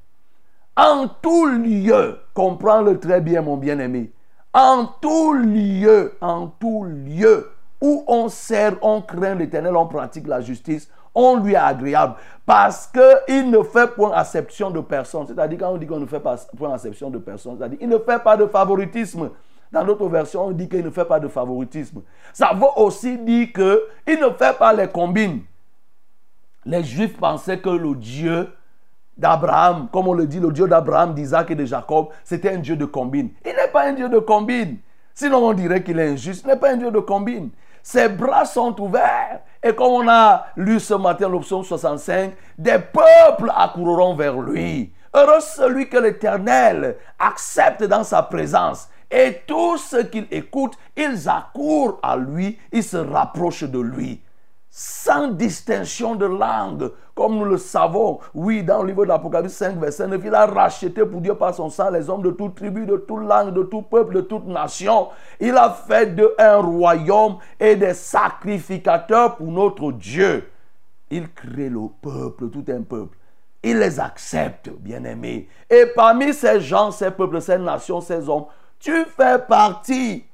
En tout lieu, comprends-le très bien, mon bien-aimé. En tout lieu, en tout lieu où on sert, on craint l'éternel, on pratique la justice, on lui est agréable parce qu'il ne fait point acception de personne. C'est-à-dire, quand on dit qu'on ne fait point acception de personne, c'est-à-dire qu'il ne fait pas de favoritisme. Dans notre version, on dit qu'il ne fait pas de favoritisme. Ça veut aussi dire qu'il ne fait pas les combines. Les Juifs pensaient que le Dieu d'Abraham, comme on le dit, le Dieu d'Abraham, d'Isaac et de Jacob, c'était un Dieu de combine. Il n'est pas un Dieu de combine. Sinon, on dirait qu'il est injuste. Il n'est pas un Dieu de combine. Ses bras sont ouverts. Et comme on a lu ce matin l'option 65, des peuples accourront vers lui. Heureux celui que l'Éternel accepte dans sa présence. Et tous ceux qu'il écoute, ils accourent à lui, ils se rapprochent de lui sans distinction de langue, comme nous le savons. Oui, dans le livre de l'Apocalypse 5, verset 9, il a racheté pour Dieu par son sang les hommes de toute tribu, de toute langue, de tout peuple, de toute nation. Il a fait d'eux un royaume et des sacrificateurs pour notre Dieu. Il crée le peuple, tout un peuple. Il les accepte, bien-aimés. Et parmi ces gens, ces peuples, ces nations, ces hommes, tu fais partie.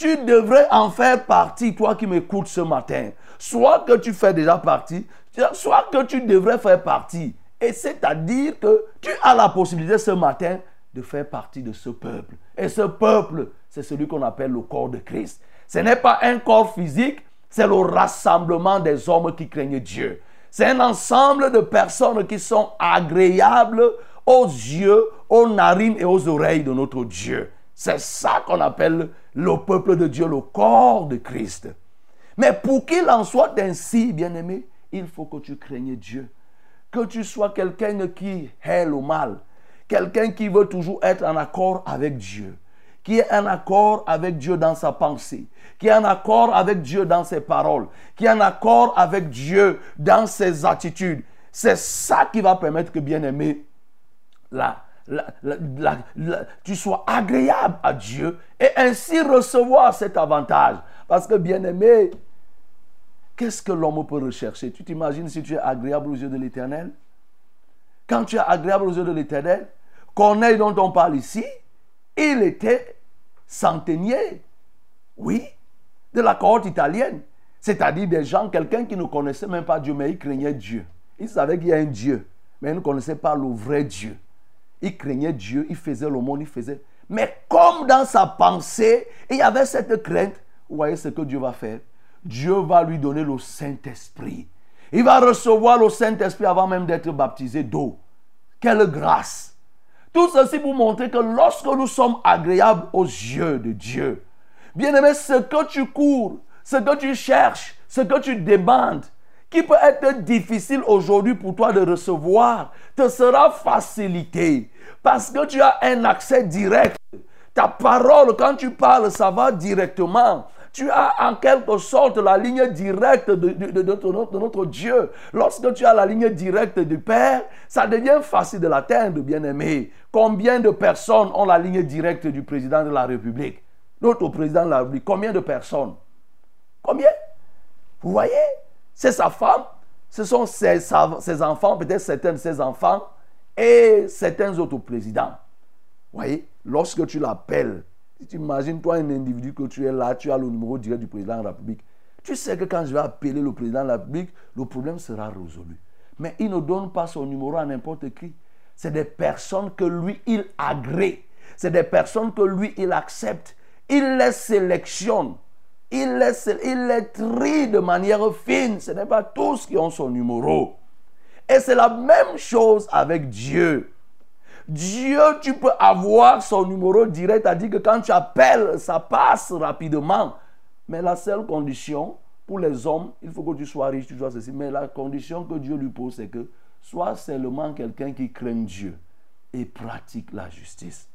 Tu devrais en faire partie, toi qui m'écoutes ce matin. Soit que tu fais déjà partie, soit que tu devrais faire partie. Et c'est-à-dire que tu as la possibilité ce matin de faire partie de ce peuple. Et ce peuple, c'est celui qu'on appelle le corps de Christ. Ce n'est pas un corps physique, c'est le rassemblement des hommes qui craignent Dieu. C'est un ensemble de personnes qui sont agréables aux yeux, aux narines et aux oreilles de notre Dieu. C'est ça qu'on appelle le peuple de Dieu, le corps de Christ. Mais pour qu'il en soit ainsi, bien-aimé, il faut que tu craignes Dieu. Que tu sois quelqu'un qui hait le mal, quelqu'un qui veut toujours être en accord avec Dieu, qui est en accord avec Dieu dans sa pensée, qui est en accord avec Dieu dans ses paroles, qui est en accord avec Dieu dans ses attitudes. C'est ça qui va permettre que, bien-aimé, tu sois agréable à Dieu et ainsi recevoir cet avantage. Parce que, bien-aimé, qu'est-ce que l'homme peut rechercher? Tu t'imagines si tu es agréable aux yeux de l'Éternel? Quand tu es agréable aux yeux de l'Éternel, Corneille dont on parle ici, il était centenier, oui, de la cohorte italienne. C'est-à-dire des gens, quelqu'un qui ne connaissait même pas Dieu, mais il craignait Dieu. Il savait qu'il y a un Dieu, mais il ne connaissait pas le vrai Dieu. Il craignait Dieu, il faisait le monde, il faisait. Mais comme dans sa pensée, il y avait cette crainte, vous voyez ce que Dieu va faire Dieu va lui donner le Saint-Esprit. Il va recevoir le Saint-Esprit avant même d'être baptisé d'eau. Quelle grâce Tout ceci pour montrer que lorsque nous sommes agréables aux yeux de Dieu, bien aimé, ce que tu cours, ce que tu cherches, ce que tu demandes, qui peut être difficile aujourd'hui pour toi de recevoir, te sera facilité parce que tu as un accès direct. Ta parole, quand tu parles, ça va directement. Tu as en quelque sorte la ligne directe de, notre, Dieu. Lorsque tu as la ligne directe du Père, ça devient facile de l'atteindre, bien-aimé. Combien de personnes ont la ligne directe du président de la République? Notre président de la République, combien de personnes? Combien? Vous voyez? C'est sa femme, ce sont ses, ses enfants, peut-être certains de ses enfants, et certains autres présidents. Vous voyez, lorsque tu l'appelles, si tu imagines toi un individu que tu es là, tu as le numéro direct du président de la République. Tu sais que quand je vais appeler le président de la République, le problème sera résolu. Mais il ne donne pas son numéro à n'importe qui. C'est des personnes que lui, il agrée. C'est des personnes que lui, il accepte. Il les sélectionne. Il les, il les trie de manière fine. Ce n'est pas tous qui ont son numéro. Et c'est la même chose avec Dieu. Dieu, tu peux avoir son numéro direct, c'est-à-dire que quand tu appelles, ça passe rapidement. Mais la seule condition pour les hommes, il faut que tu sois riche, tu sois ceci. Mais la condition que Dieu lui pose, c'est que sois seulement quelqu'un qui craint Dieu et pratique la justice.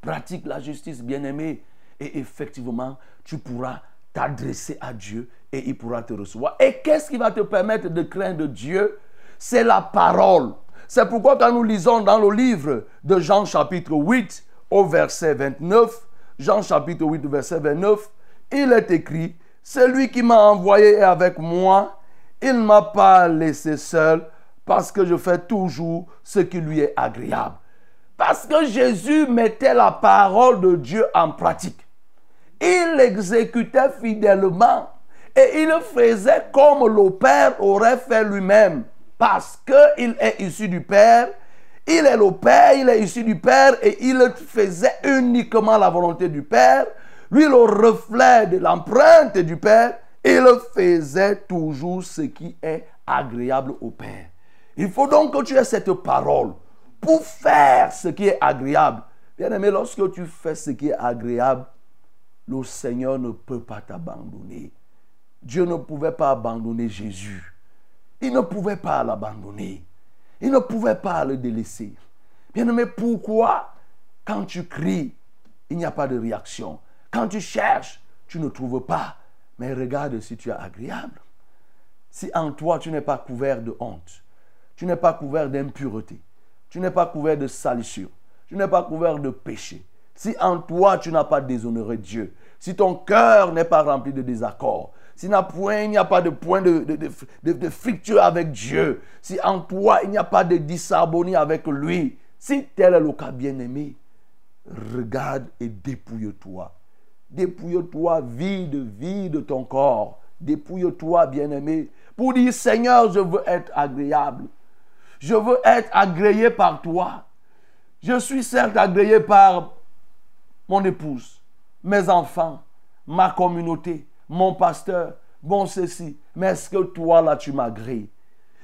Pratique la justice, bien-aimé. Et effectivement, tu pourras t'adresser à Dieu et il pourra te recevoir. Et qu'est-ce qui va te permettre de craindre Dieu? C'est la parole. C'est pourquoi quand nous lisons dans le livre de Jean chapitre 8 au verset 29, Jean chapitre 8 verset 29, il est écrit, celui qui m'a envoyé est avec moi, il ne m'a pas laissé seul parce que je fais toujours ce qui lui est agréable. Parce que Jésus mettait la parole de Dieu en pratique. Il l'exécutait fidèlement et il faisait comme le Père aurait fait lui-même. Parce qu'il est issu du Père, il est le Père, il est issu du Père et il faisait uniquement la volonté du Père. Lui, le reflet de l'empreinte du Père, il faisait toujours ce qui est agréable au Père. Il faut donc que tu aies cette parole pour faire ce qui est agréable. Bien aimé, lorsque tu fais ce qui est agréable, le Seigneur ne peut pas t'abandonner. Dieu ne pouvait pas abandonner Jésus. Il ne pouvait pas l'abandonner. Il ne pouvait pas le délaisser. Bien aimé, pourquoi quand tu cries, il n'y a pas de réaction? Quand tu cherches, tu ne trouves pas. Mais regarde si tu es agréable. Si en toi tu n'es pas couvert de honte, tu n'es pas couvert d'impureté, tu n'es pas couvert de salissure, tu n'es pas couvert de péché, si en toi tu n'as pas déshonoré Dieu, si ton cœur n'est pas rempli de désaccord, si il n'y a pas de point de, de, avec Dieu, si en toi il n'y a pas de disharmonie avec lui, si tel est le cas bien-aimé, regarde et dépouille-toi. Dépouille-toi, vide, vide ton corps. Dépouille-toi, bien-aimé, pour dire Seigneur, je veux être agréable. Je veux être agréé par toi. Je suis certes agréé par mon épouse, mes enfants, ma communauté, mon pasteur, bon ceci. Mais est-ce que toi, là, tu m'agrées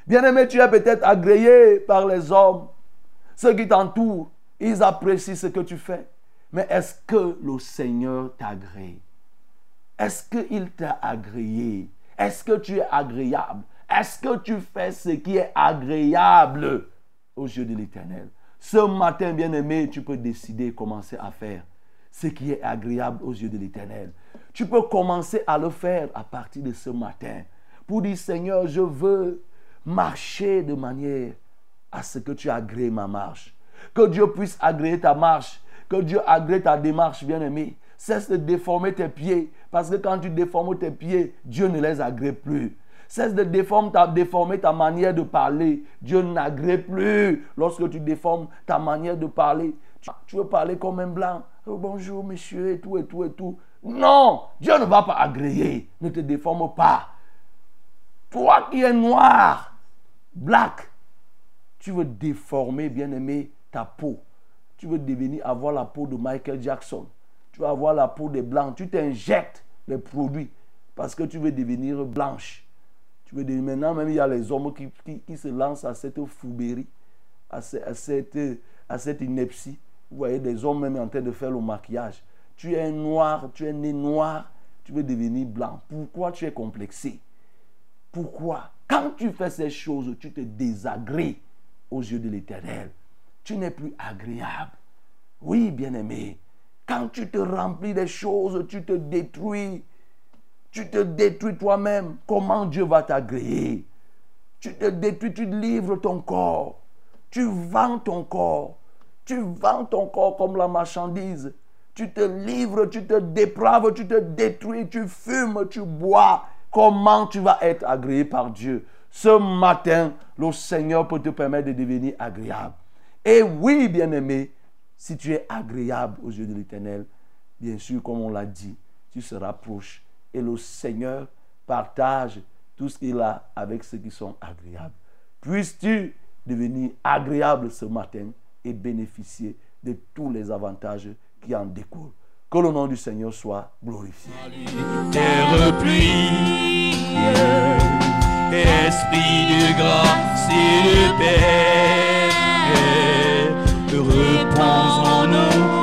Bien-aimé, tu es peut-être agréé par les hommes, ceux qui t'entourent. Ils apprécient ce que tu fais. Mais est-ce que le Seigneur t'agrée Est-ce qu'il t'a agréé? Est-ce que tu es agréable? Est-ce que tu fais ce qui est agréable aux yeux de l'Éternel? Ce matin, bien-aimé, tu peux décider, commencer à faire ce qui est agréable aux yeux de l'Éternel. Tu peux commencer à le faire à partir de ce matin pour dire, Seigneur, je veux marcher de manière à ce que tu agrées ma marche. Que Dieu puisse agréer ta marche. Que Dieu agrée ta démarche, bien-aimé. Cesse de déformer tes pieds. Parce que quand tu déformes tes pieds, Dieu ne les agrée plus. Cesse de déformer ta, manière de parler. Dieu n'agrée plus. Lorsque tu déformes ta manière de parler, tu, tu veux parler comme un blanc. Oh, bonjour, monsieur, et tout, et tout, et tout. Non, Dieu ne va pas agréer. Ne te déforme pas. Toi qui es noir, black, tu veux déformer, bien-aimé, ta peau. Tu veux devenir, avoir la peau de Michael Jackson. Tu veux avoir la peau des blancs. Tu t'injectes les produits parce que tu veux devenir blanche. Tu veux devenir, maintenant, même il y a les hommes qui, qui, se lancent à cette fouberie, à, ce- à cette, à cette ineptie. Vous voyez des hommes même en train de faire le maquillage. Tu es noir, tu es né noir, tu veux devenir blanc. Pourquoi tu es complexé? Pourquoi? Quand tu fais ces choses, tu te désagrées aux yeux de l'Éternel. Tu n'es plus agréable. Oui, bien-aimé. Quand tu te remplis des choses, tu te détruis. Tu te détruis toi-même. Comment Dieu va t'agréer? Tu te détruis, tu livres ton corps. Tu vends ton corps. Tu vends ton corps comme la marchandise. Tu te livres, tu te dépraves, tu te détruis, tu fumes, tu bois. Comment tu vas être agréé par Dieu? Ce matin, le Seigneur peut te permettre de devenir agréable. Et oui, bien-aimé, si tu es agréable aux yeux de l'Éternel, bien sûr, comme on l'a dit, tu seras proche. Et le Seigneur partage tout ce qu'il a avec ceux qui sont agréables. Puisses-tu devenir agréable ce matin et bénéficier de tous les avantages qui en découlent. Que le nom du Seigneur soit glorifié. terre pluie. Esprit de grâce et de paix, repose en nous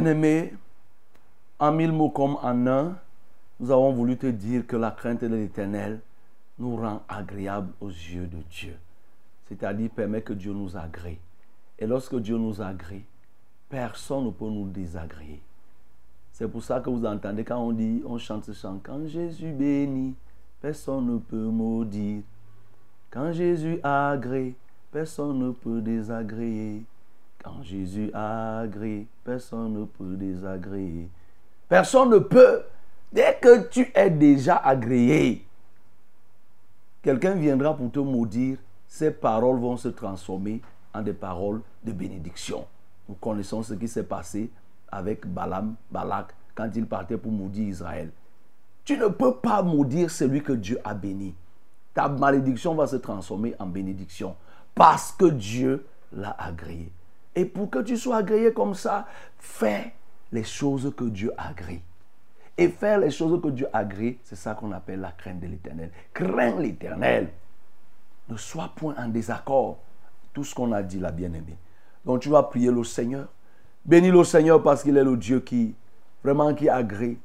bien-aimé, en mille mots comme en un, nous avons voulu te dire que la crainte de l'Éternel nous rend agréables aux yeux de Dieu. C'est-à-dire permet que Dieu nous agrée. Et lorsque Dieu nous agrée, personne ne peut nous désagréer. C'est pour ça que vous entendez quand on dit, on chante ce chant, quand Jésus bénit, personne ne peut maudire. Quand Jésus agrée, personne ne peut désagréer. Quand Jésus agrée, personne ne peut désagréer. Personne ne peut. Dès que tu es déjà agréé, quelqu'un viendra pour te maudire. Ces paroles vont se transformer en des paroles de bénédiction. Nous connaissons ce qui s'est passé avec Balaam, Balak, quand il partait pour maudire Israël. Tu ne peux pas maudire celui que Dieu a béni. Ta malédiction va se transformer en bénédiction parce que Dieu l'a agréé. Et pour que tu sois agréé comme ça, fais les choses que Dieu agrée. Et faire les choses que Dieu agrée, c'est ça qu'on appelle la crainte de l'éternel. Crains l'éternel. Ne sois point en désaccord. Tout ce qu'on a dit là, bien-aimé. Donc tu vas prier le Seigneur. Bénis le Seigneur parce qu'il est le Dieu qui, vraiment, qui agrée.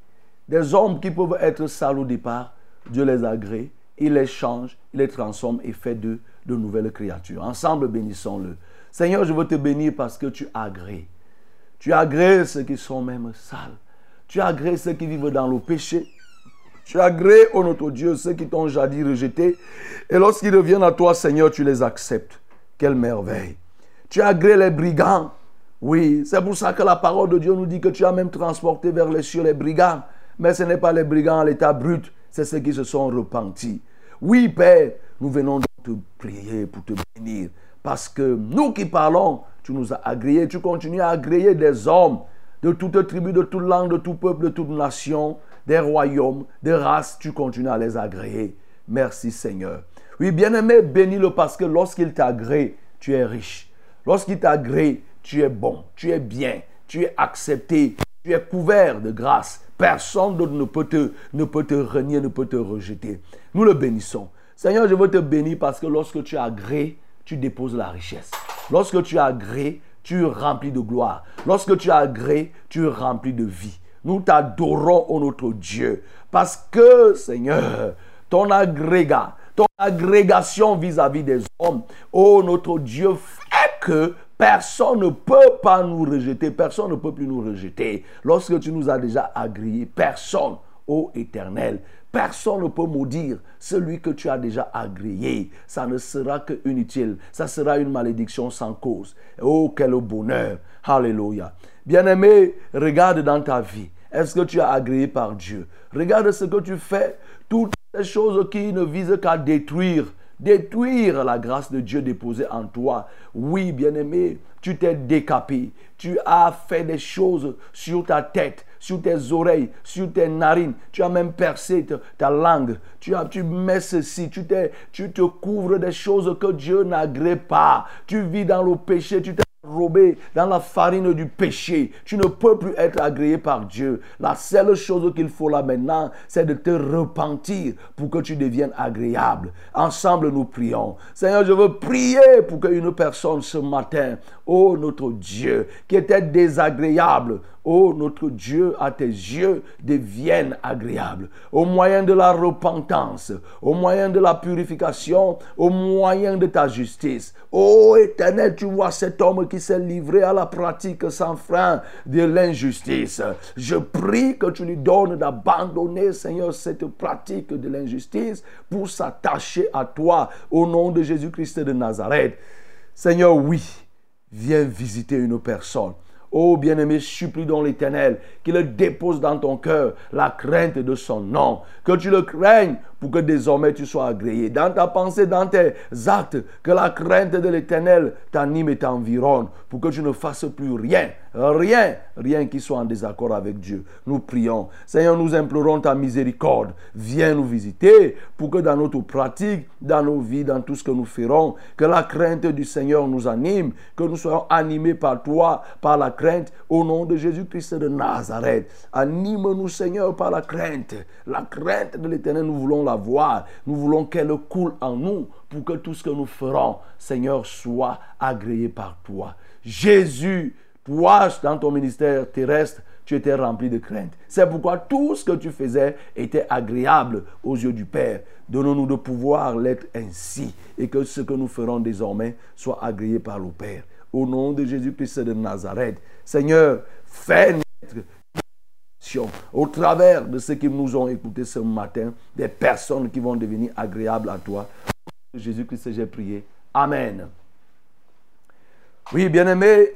Des hommes qui peuvent être sales au départ, Dieu les agrée. Il les change, il les transforme et fait d'eux de nouvelles créatures. Ensemble, bénissons-le. Seigneur, je veux te bénir parce que tu agrées. Tu agrées ceux qui sont même sales. Tu agrées ceux qui vivent dans le péché. Tu agrées, ô notre Dieu, ceux qui t'ont jadis rejeté. Et lorsqu'ils reviennent à toi, Seigneur, tu les acceptes. Quelle merveille. Tu agrées les brigands. Oui, c'est pour ça que la parole de Dieu nous dit que tu as même transporté vers les cieux les brigands. Mais ce n'est pas les brigands à l'état brut, c'est ceux qui se sont repentis. Oui, Père, nous venons de te prier pour te bénir. Parce que nous qui parlons, tu nous as agréés, tu continues à agréer des hommes de toute tribu, de toute langue, de tout peuple, de toute nation, des royaumes, des races, tu continues à les agréer. Merci Seigneur. Oui, bien-aimé, bénis-le parce que lorsqu'il t'agrée, tu es riche. Lorsqu'il t'agrée, tu es bon, tu es bien, tu es accepté, tu es couvert de grâce. Personne d'autre ne peut te, ne peut te renier, ne peut te rejeter. Nous le bénissons. Seigneur, je veux te bénir parce que lorsque tu agrées, tu déposes la richesse. Lorsque tu agrées, tu remplis de gloire. Lorsque tu agrées, tu remplis de vie. Nous t'adorons, ô notre Dieu, parce que, Seigneur, ton agrégat, ton agrégation vis-à-vis des hommes, ô notre Dieu, fait que personne ne peut pas nous rejeter, personne ne peut plus nous rejeter. Lorsque tu nous as déjà agréés, personne, ô éternel, Personne ne peut maudire celui que tu as déjà agréé. Ça ne sera que inutile. Ça sera une malédiction sans cause. Oh, quel bonheur. Alléluia. Bien-aimé, regarde dans ta vie. Est-ce que tu as agréé par Dieu? Regarde ce que tu fais. Toutes ces choses qui ne visent qu'à détruire détruire la grâce de Dieu déposée en toi. Oui, bien-aimé, tu t'es décapé. Tu as fait des choses sur ta tête, sur tes oreilles, sur tes narines. Tu as même percé ta, langue. Tu, as, tu mets ceci. Tu, tu te couvres des choses que Dieu n'agrée pas. Tu vis dans le péché. Tu t'es robé dans la farine du péché. Tu ne peux plus être agréé par Dieu. La seule chose qu'il faut là maintenant, c'est de te repentir pour que tu deviennes agréable. Ensemble, nous prions. Seigneur, je veux prier pour qu'une personne ce matin, oh notre Dieu, qui était désagréable, oh notre Dieu, à tes yeux, devienne agréable. Au moyen de la repentance, au moyen de la purification, au moyen de ta justice. Oh éternel, tu vois cet homme qui s'est livré à la pratique sans frein de l'injustice. Je prie que tu lui donnes d'abandonner, Seigneur, cette pratique de l'injustice pour s'attacher à toi au nom de Jésus-Christ de Nazareth. Seigneur, oui, viens visiter une personne. Oh bien-aimé, supplie dans l'Éternel qu'il dépose dans ton cœur la crainte de son nom. Que tu le craignes pour que désormais tu sois agréé. Dans ta pensée, dans tes actes, que la crainte de l'Éternel t'anime et t'environne pour que tu ne fasses plus rien, rien, rien qui soit en désaccord avec Dieu. Nous prions. Seigneur, nous implorons ta miséricorde. Viens nous visiter pour que dans notre pratique, dans nos vies, dans tout ce que nous ferons, que la crainte du Seigneur nous anime, que nous soyons animés par toi, par la crainte, au nom de Jésus-Christ de Nazareth. Anime-nous, Seigneur, par la crainte. La crainte de l'Éternel, nous voulons la Nous voulons qu'elle coule en nous pour que tout ce que nous ferons, Seigneur, soit agréé par toi. Jésus, toi, dans ton ministère terrestre, tu étais rempli de crainte. C'est pourquoi tout ce que tu faisais était agréable aux yeux du Père. Donnons-nous de pouvoir l'être ainsi et que ce que nous ferons désormais soit agréé par le Père. Au nom de Jésus-Christ de Nazareth, Seigneur, fais naître au travers de ceux qui nous ont écoutés ce matin, des personnes qui vont devenir agréables à toi. Jésus-Christ, j'ai prié. Amen. Oui, bien-aimés,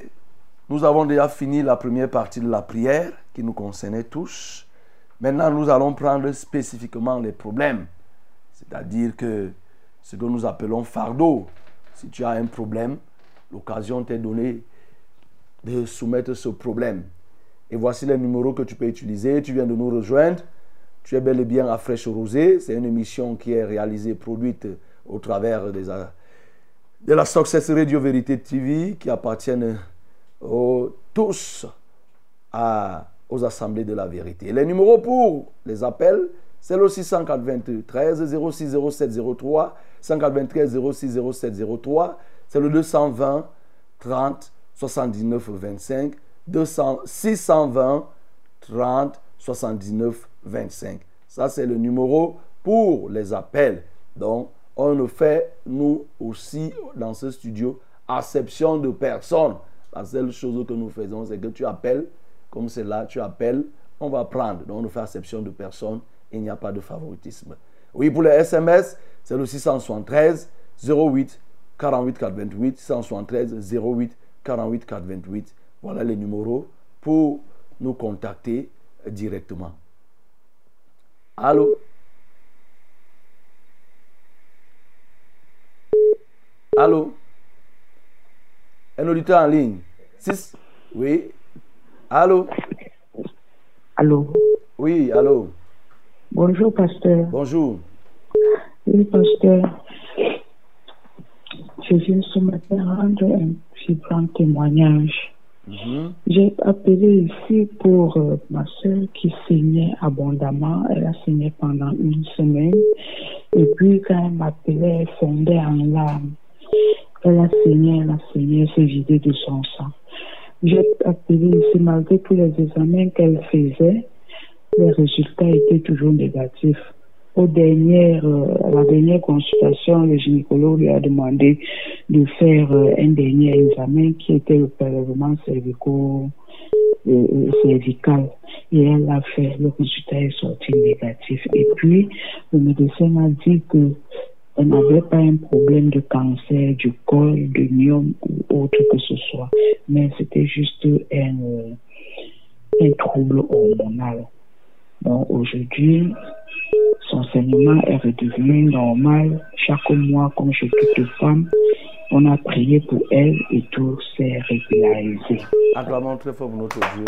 nous avons déjà fini la première partie de la prière qui nous concernait tous. Maintenant, nous allons prendre spécifiquement les problèmes, c'est-à-dire que ce que nous appelons fardeau. Si tu as un problème, l'occasion t'est donnée de soumettre ce problème. Et voici les numéros que tu peux utiliser. Tu viens de nous rejoindre. Tu es bel et bien à Fraîche Rosée. C'est une émission qui est réalisée, produite au travers de la Success Radio Vérité TV qui appartiennent tous à, aux assemblées de la vérité. Les numéros pour les appels, c'est le 693 06 07 03, 193 06 07 03, c'est le 220 30 79 25 200, 620 30 79 25. Ça, c'est le numéro pour les appels. Donc, on fait, nous aussi, dans ce studio, acception de personnes. La seule chose que nous faisons, c'est que tu appelles, comme c'est là, tu appelles, on va prendre. Donc, on fait acception de personnes il n'y a pas de favoritisme. Oui, pour les SMS, c'est le 673 08 48 428, 673 08 48 428. Voilà les numéros pour nous contacter directement. Allô? Allô? Un auditeur en ligne 6 Oui Allô? Allô? Oui, allô? Bonjour, pasteur. Bonjour. Oui, pasteur. Je viens ce matin rendre un vibrant témoignage. Mhm. J'ai appelé ici pour euh, ma soeur qui saignait abondamment. Elle a saigné pendant une semaine. Et puis, quand elle m'appelait, elle fondait en larmes. Elle a saigné, elle a saigné, elle s'est vidée de son sang. J'ai appelé ici malgré tous les examens qu'elle faisait. Les résultats étaient toujours négatifs. Au dernier, euh, à la dernière consultation, le gynécologue lui a demandé de faire euh, un dernier examen qui était le prélèvement euh, cervical. Et elle l'a fait, le résultat est sorti négatif. Et puis, le médecin a dit que elle n'avait pas un problème de cancer du col, de myome ou autre que ce soit, mais c'était juste un, un trouble hormonal. Donc aujourd'hui, son saignement est redevenu normal. Chaque mois, comme chez toute femme, on a prié pour elle et tout s'est régularisé. Acclamons très fort notre Dieu.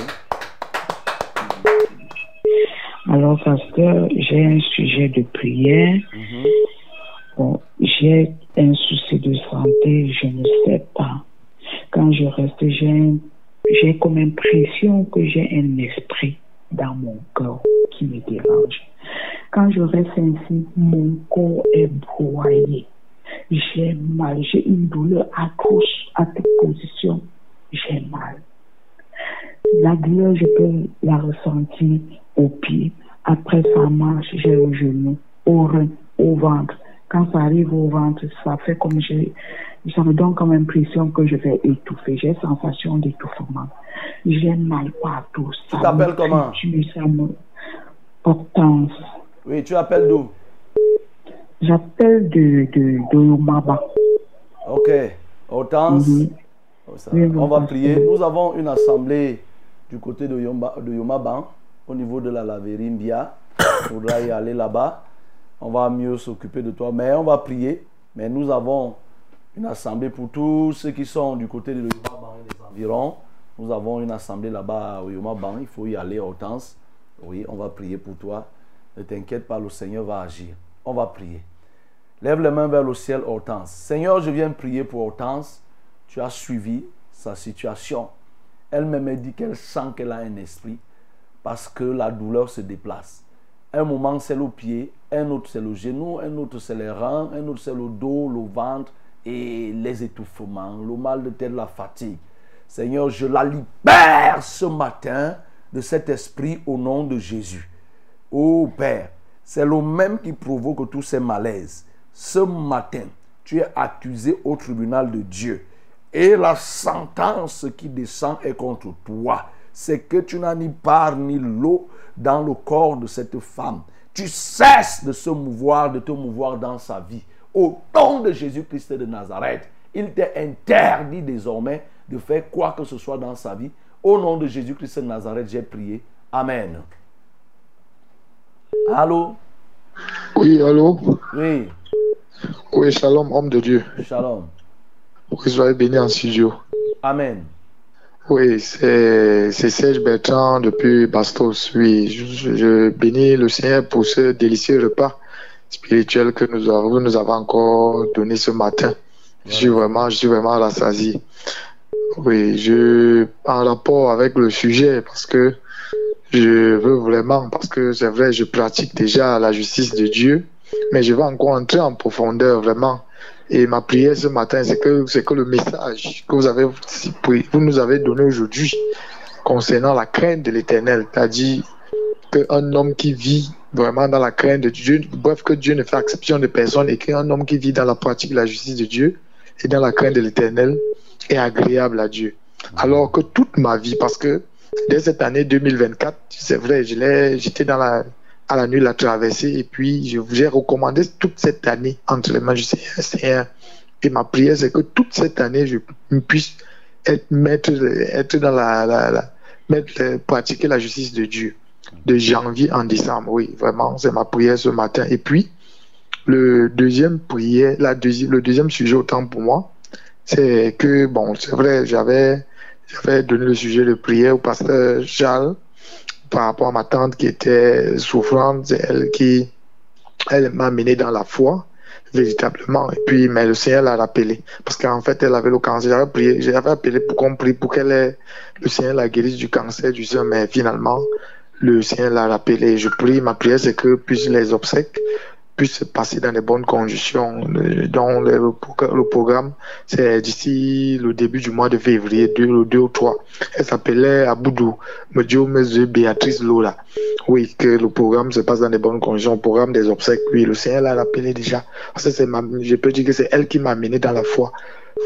Alors, pasteur, j'ai un sujet de prière. Mhm. Bon, j'ai un souci de santé, je ne sais pas. Quand je reste, j'ai comme impression que j'ai un esprit dans mon corps qui me dérange. Quand je reste ainsi, mon corps est broyé. J'ai mal, j'ai une douleur atroce à toute position. J'ai mal. La douleur, je peux la ressentir au pied. Après, ça marche, j'ai au genou, au rein, au ventre. Quand ça arrive au ventre, ça fait comme j'ai, ça me donne comme impression que je vais étouffer. J'ai sensation d'étouffement. J'ai mal partout. Ça Tu t'appelles me comment? ça me Hortense. Oui, tu appelles d'où? J'appelle de, de, de Yomaba. Ok. Hortense? Mhm. Oh, Oui, On va prier. Nous avons une assemblée du côté de, Yomba, de Yomaban, au niveau de la laverie Mbia. (coughs) Il faudra y aller là-bas. On va mieux s'occuper de toi. Mais on va prier. Mais nous avons une assemblée pour tous ceux qui sont du côté de Yomaban et des environs. Nous avons une assemblée là-bas au Yomaban. Il faut y aller, Hortense. Oui, on va prier pour toi. Ne t'inquiète pas, le Seigneur va agir. On va prier. Lève les mains vers le ciel, Hortense. Seigneur, je viens prier pour Hortense. Tu as suivi sa situation. Elle-même me dit qu'elle sent qu'elle a un esprit parce que la douleur se déplace. Un moment, c'est le pied, un autre, c'est le genou, un autre, c'est les reins, un autre, c'est le dos, le ventre et les étouffements, le mal de tête, la fatigue. Seigneur, je la libère ce matin de cet esprit au nom de Jésus. Oh Père, c'est le même qui provoque tous ces malaises. Ce matin, tu es accusé au tribunal de Dieu. Et la sentence qui descend est contre toi. C'est que tu n'as ni part ni l'eau dans le corps de cette femme. Tu cesses de se mouvoir, de te mouvoir dans sa vie. Au nom de Jésus-Christ de Nazareth, il t'est interdit désormais de faire quoi que ce soit dans sa vie. Au nom de Jésus-Christ de Nazareth, j'ai prié. Amen. Allô? Oui, allô? Oui, Oui, shalom, homme de Dieu. shalom. Oui, soyez béni en studio. Amen. Oui, c'est Serge Bertrand depuis Bastos. Oui, je, je- bénis le Seigneur pour ce délicieux repas spirituel que nous avons, nous avez encore donné ce matin. Je suis vraiment, je suis vraiment rassasié. Oui, je, en rapport avec le sujet, parce que je veux vraiment, parce que c'est vrai, je pratique déjà la justice de Dieu, mais je vais encore entrer en profondeur vraiment. Et ma prière ce matin, c'est que, c'est que le message que vous avez, vous nous avez donné aujourd'hui concernant la crainte de l'éternel, c'est-à-dire qu'un homme qui vit vraiment dans la crainte de Dieu, bref, que Dieu ne fait exception de personne et qu'un homme qui vit dans la pratique de la justice de Dieu et dans la crainte de l'éternel est agréable à Dieu. Alors que toute ma vie, parce que dès cette année 2024, c'est vrai, j'étais dans la, à la nuit la traversée. Et puis, je j'ai recommandé toute cette année entre les mains du. Seigneur. Et ma prière, c'est que toute cette année, je puisse être, mettre, être dans la, mettre, pratiquer la justice de Dieu de janvier en décembre. Oui, vraiment, c'est ma prière ce matin. Et puis, le deuxième prière, la deuxième, le deuxième sujet autant pour moi, c'est que, bon, c'est vrai, j'avais, j'avais donné le sujet de prière au pasteur Charles par rapport à ma tante qui était souffrante, c'est elle qui, elle m'a mené dans la foi, véritablement. Et puis, mais le Seigneur l'a rappelé. Parce qu'en fait, elle avait le cancer. J'avais prié, j'avais appelé pour qu'on prie pour qu'elle le Seigneur la guérisse du cancer du sein, mais finalement, le Seigneur l'a rappelé. Je prie, ma prière, c'est que puissent les obsèques puisse se passer dans de bonnes conditions. Donc, le, programme, c'est d'ici le début du mois de février, le 2 ou 3. Elle s'appelait Aboudou, Medjo Béatrice Lola. Oui, que le programme se passe dans de bonnes conditions. Le programme des obsèques, oui, le Seigneur l'a rappelé déjà. Je peux dire que c'est elle qui m'a amené dans la foi.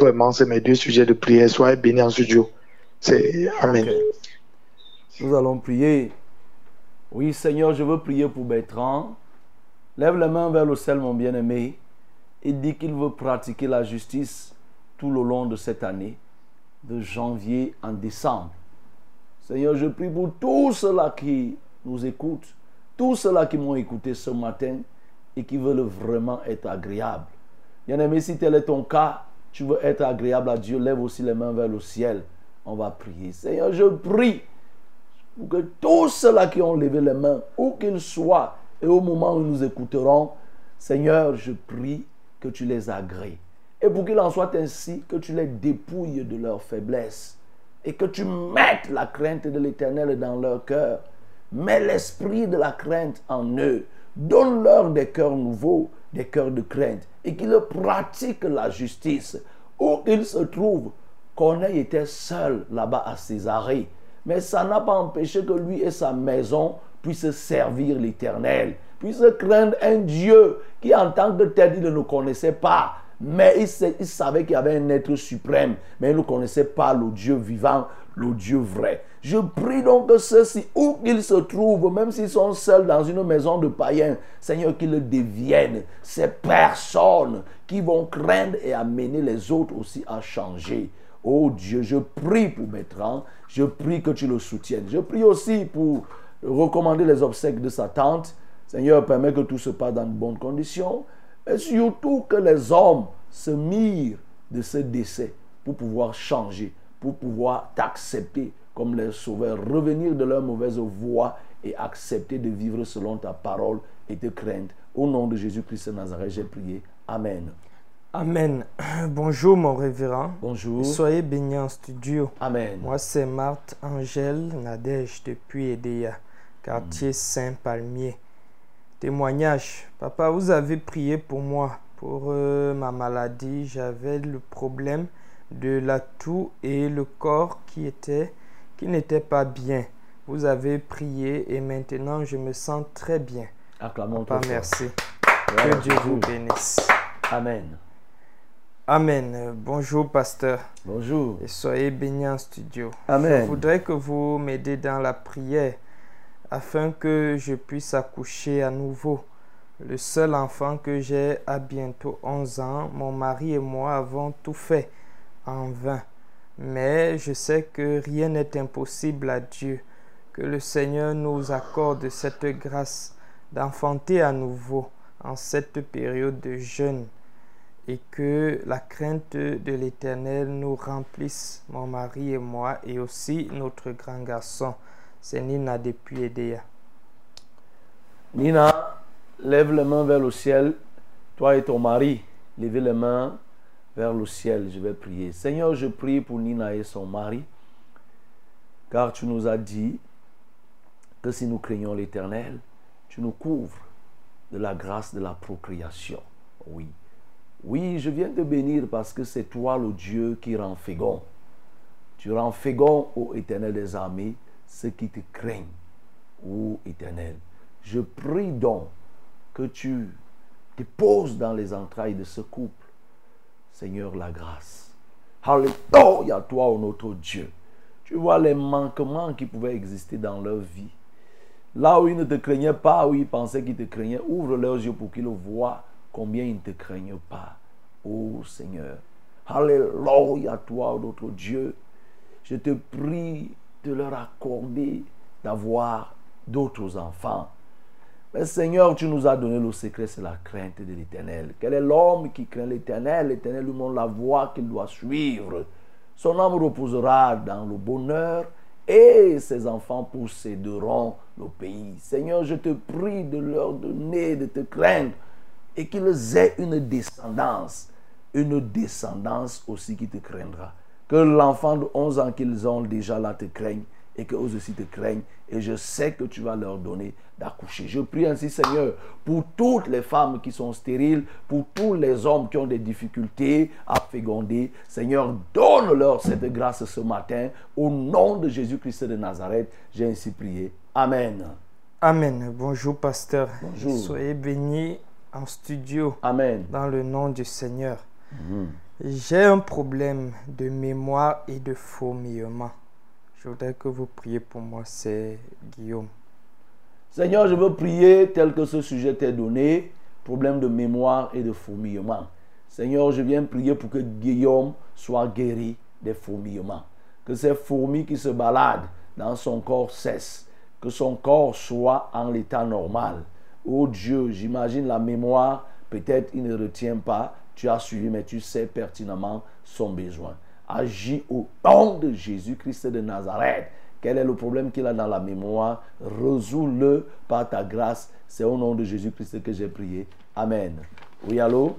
Vraiment, c'est mes deux sujets de prière. Soyez bénis en studio. C'est Amen. Nous allons prier. Oui, Seigneur, je veux prier pour Bertrand. Lève les mains vers le ciel, mon bien-aimé, et dit qu'il veut pratiquer la justice tout le long de cette année, de janvier en décembre. Seigneur, je prie pour tous ceux-là qui nous écoutent, tous ceux-là qui m'ont écouté ce matin et qui veulent vraiment être agréables. Bien-aimé, si tel est ton cas, tu veux être agréable à Dieu, lève aussi les mains vers le ciel. On va prier. Seigneur, je prie pour que tous ceux-là qui ont levé les mains, où qu'ils soient, et au moment où nous écouterons, Seigneur, je prie que tu les agrées. Et pour qu'il en soit ainsi, que tu les dépouilles de leur faiblesse. Et que tu mettes la crainte de l'Éternel dans leur cœur. Mets l'esprit de la crainte en eux. Donne-leur des cœurs nouveaux, des cœurs de crainte. Et qu'ils pratiquent la justice. Où qu'ils se trouvent. Corneille était seul là-bas à Césarée. Mais ça n'a pas empêché que lui et sa maison puisse servir l'Éternel, puisse craindre un Dieu qui en tant que tel, il ne le connaissait pas. Mais il, savait qu'il y avait un être suprême, mais il ne connaissait pas le Dieu vivant, le Dieu vrai. Je prie donc que ceux-ci, où qu'ils se trouvent, même s'ils sont seuls dans une maison de païens, Seigneur, qu'ils deviennent ces personnes qui vont craindre et amener les autres aussi à changer. Oh Dieu, je prie pour Bertrand, je prie que tu le soutiennes. Je prie aussi pour recommander les obsèques de sa tante. Seigneur, permet que tout se passe dans de bonnes conditions. Et surtout que les hommes se mirent de ce décès pour pouvoir changer, pour pouvoir t'accepter comme les sauveurs, revenir de leur mauvaise voie et accepter de vivre selon ta parole et te craindre. Au nom de Jésus-Christ de Nazareth, j'ai prié. Amen. Amen. (clears throat) Bonjour mon révérend. Bonjour. Soyez bénis en studio. Amen. Moi c'est Marthe Angèle Nadège depuis Edea quartier Saint-Palmier. Témoignage. Papa, vous avez prié pour moi, pour euh, ma maladie. J'avais le problème de la toux et le corps qui était qui n'était pas bien. Vous avez prié et maintenant je me sens très bien. Acclamons Papa, merci. Que Dieu vous bénisse. Amen. Amen. Bonjour, pasteur. Bonjour. Et soyez bénis en studio. Amen. Je voudrais que vous m'aidiez dans la prière afin que je puisse accoucher à nouveau. Le seul enfant que j'ai a bientôt 11 ans, mon mari et moi avons tout fait en vain. Mais je sais que rien n'est impossible à Dieu. Que le Seigneur nous accorde cette grâce d'enfanter à nouveau en cette période de jeûne et que la crainte de l'Éternel nous remplisse, mon mari et moi, et aussi notre grand garçon. C'est Nina depuis Edea. Nina, lève les mains vers le ciel. Toi et ton mari, levez les mains vers le ciel. Je vais prier. Seigneur, je prie pour Nina et son mari. Car tu nous as dit que si nous craignons l'Éternel, tu nous couvres de la grâce de la procréation. Oui. Oui, je viens te bénir parce que c'est toi le Dieu qui rend fécond. Tu rends fécond, ô Éternel des armées, ceux qui te craignent, ô Éternel. Je prie donc que tu te poses dans les entrailles de ce couple, Seigneur, la grâce. Alléluia, toi, ô notre Dieu. Tu vois les manquements qui pouvaient exister dans leur vie. Là où ils ne te craignaient pas, où ils pensaient qu'ils te craignaient, ouvre leurs yeux pour qu'ils voient combien ils ne te craignent pas. Oh Seigneur. Alléluia, toi, notre Dieu. Je te prie de leur accorder d'avoir d'autres enfants. Mais Seigneur, tu nous as donné le secret, c'est la crainte de l'éternel. Quel est l'homme qui craint l'éternel? L'éternel lui montre la voie qu'il doit suivre. Son âme reposera dans le bonheur et ses enfants posséderont le pays. Seigneur, je te prie de leur donner, de te craindre et qu'ils aient une descendance, une descendance aussi qui te craindra. Que l'enfant de 11 ans qu'ils ont déjà là te craigne et qu'eux aussi te craignent. Et je sais que tu vas leur donner d'accoucher. Je prie ainsi, Seigneur, pour toutes les femmes qui sont stériles, pour tous les hommes qui ont des difficultés à féconder. Seigneur, donne-leur cette grâce ce matin. Au nom de Jésus-Christ de Nazareth, j'ai ainsi prié. Amen. Amen. Bonjour, pasteur. Bonjour. Soyez bénis en studio. Amen. Dans le nom du Seigneur. J'ai un problème de mémoire et de fourmillement. Je voudrais que vous priez pour moi, c'est Guillaume. Seigneur, je veux prier tel que ce sujet t'est donné, problème de mémoire et de fourmillement. Seigneur, je viens prier pour que Guillaume soit guéri des fourmillements. Que ces fourmis qui se baladent dans son corps cessent. Que son corps soit en l'état normal. Oh Dieu, j'imagine la mémoire, peut-être il ne retient pas, tu as suivi, mais tu sais pertinemment son besoin. Agis au nom de Jésus-Christ de Nazareth. Quel est le problème qu'il a dans la mémoire? Résous-le par ta grâce. C'est au nom de Jésus-Christ que j'ai prié. Amen. Oui, allô?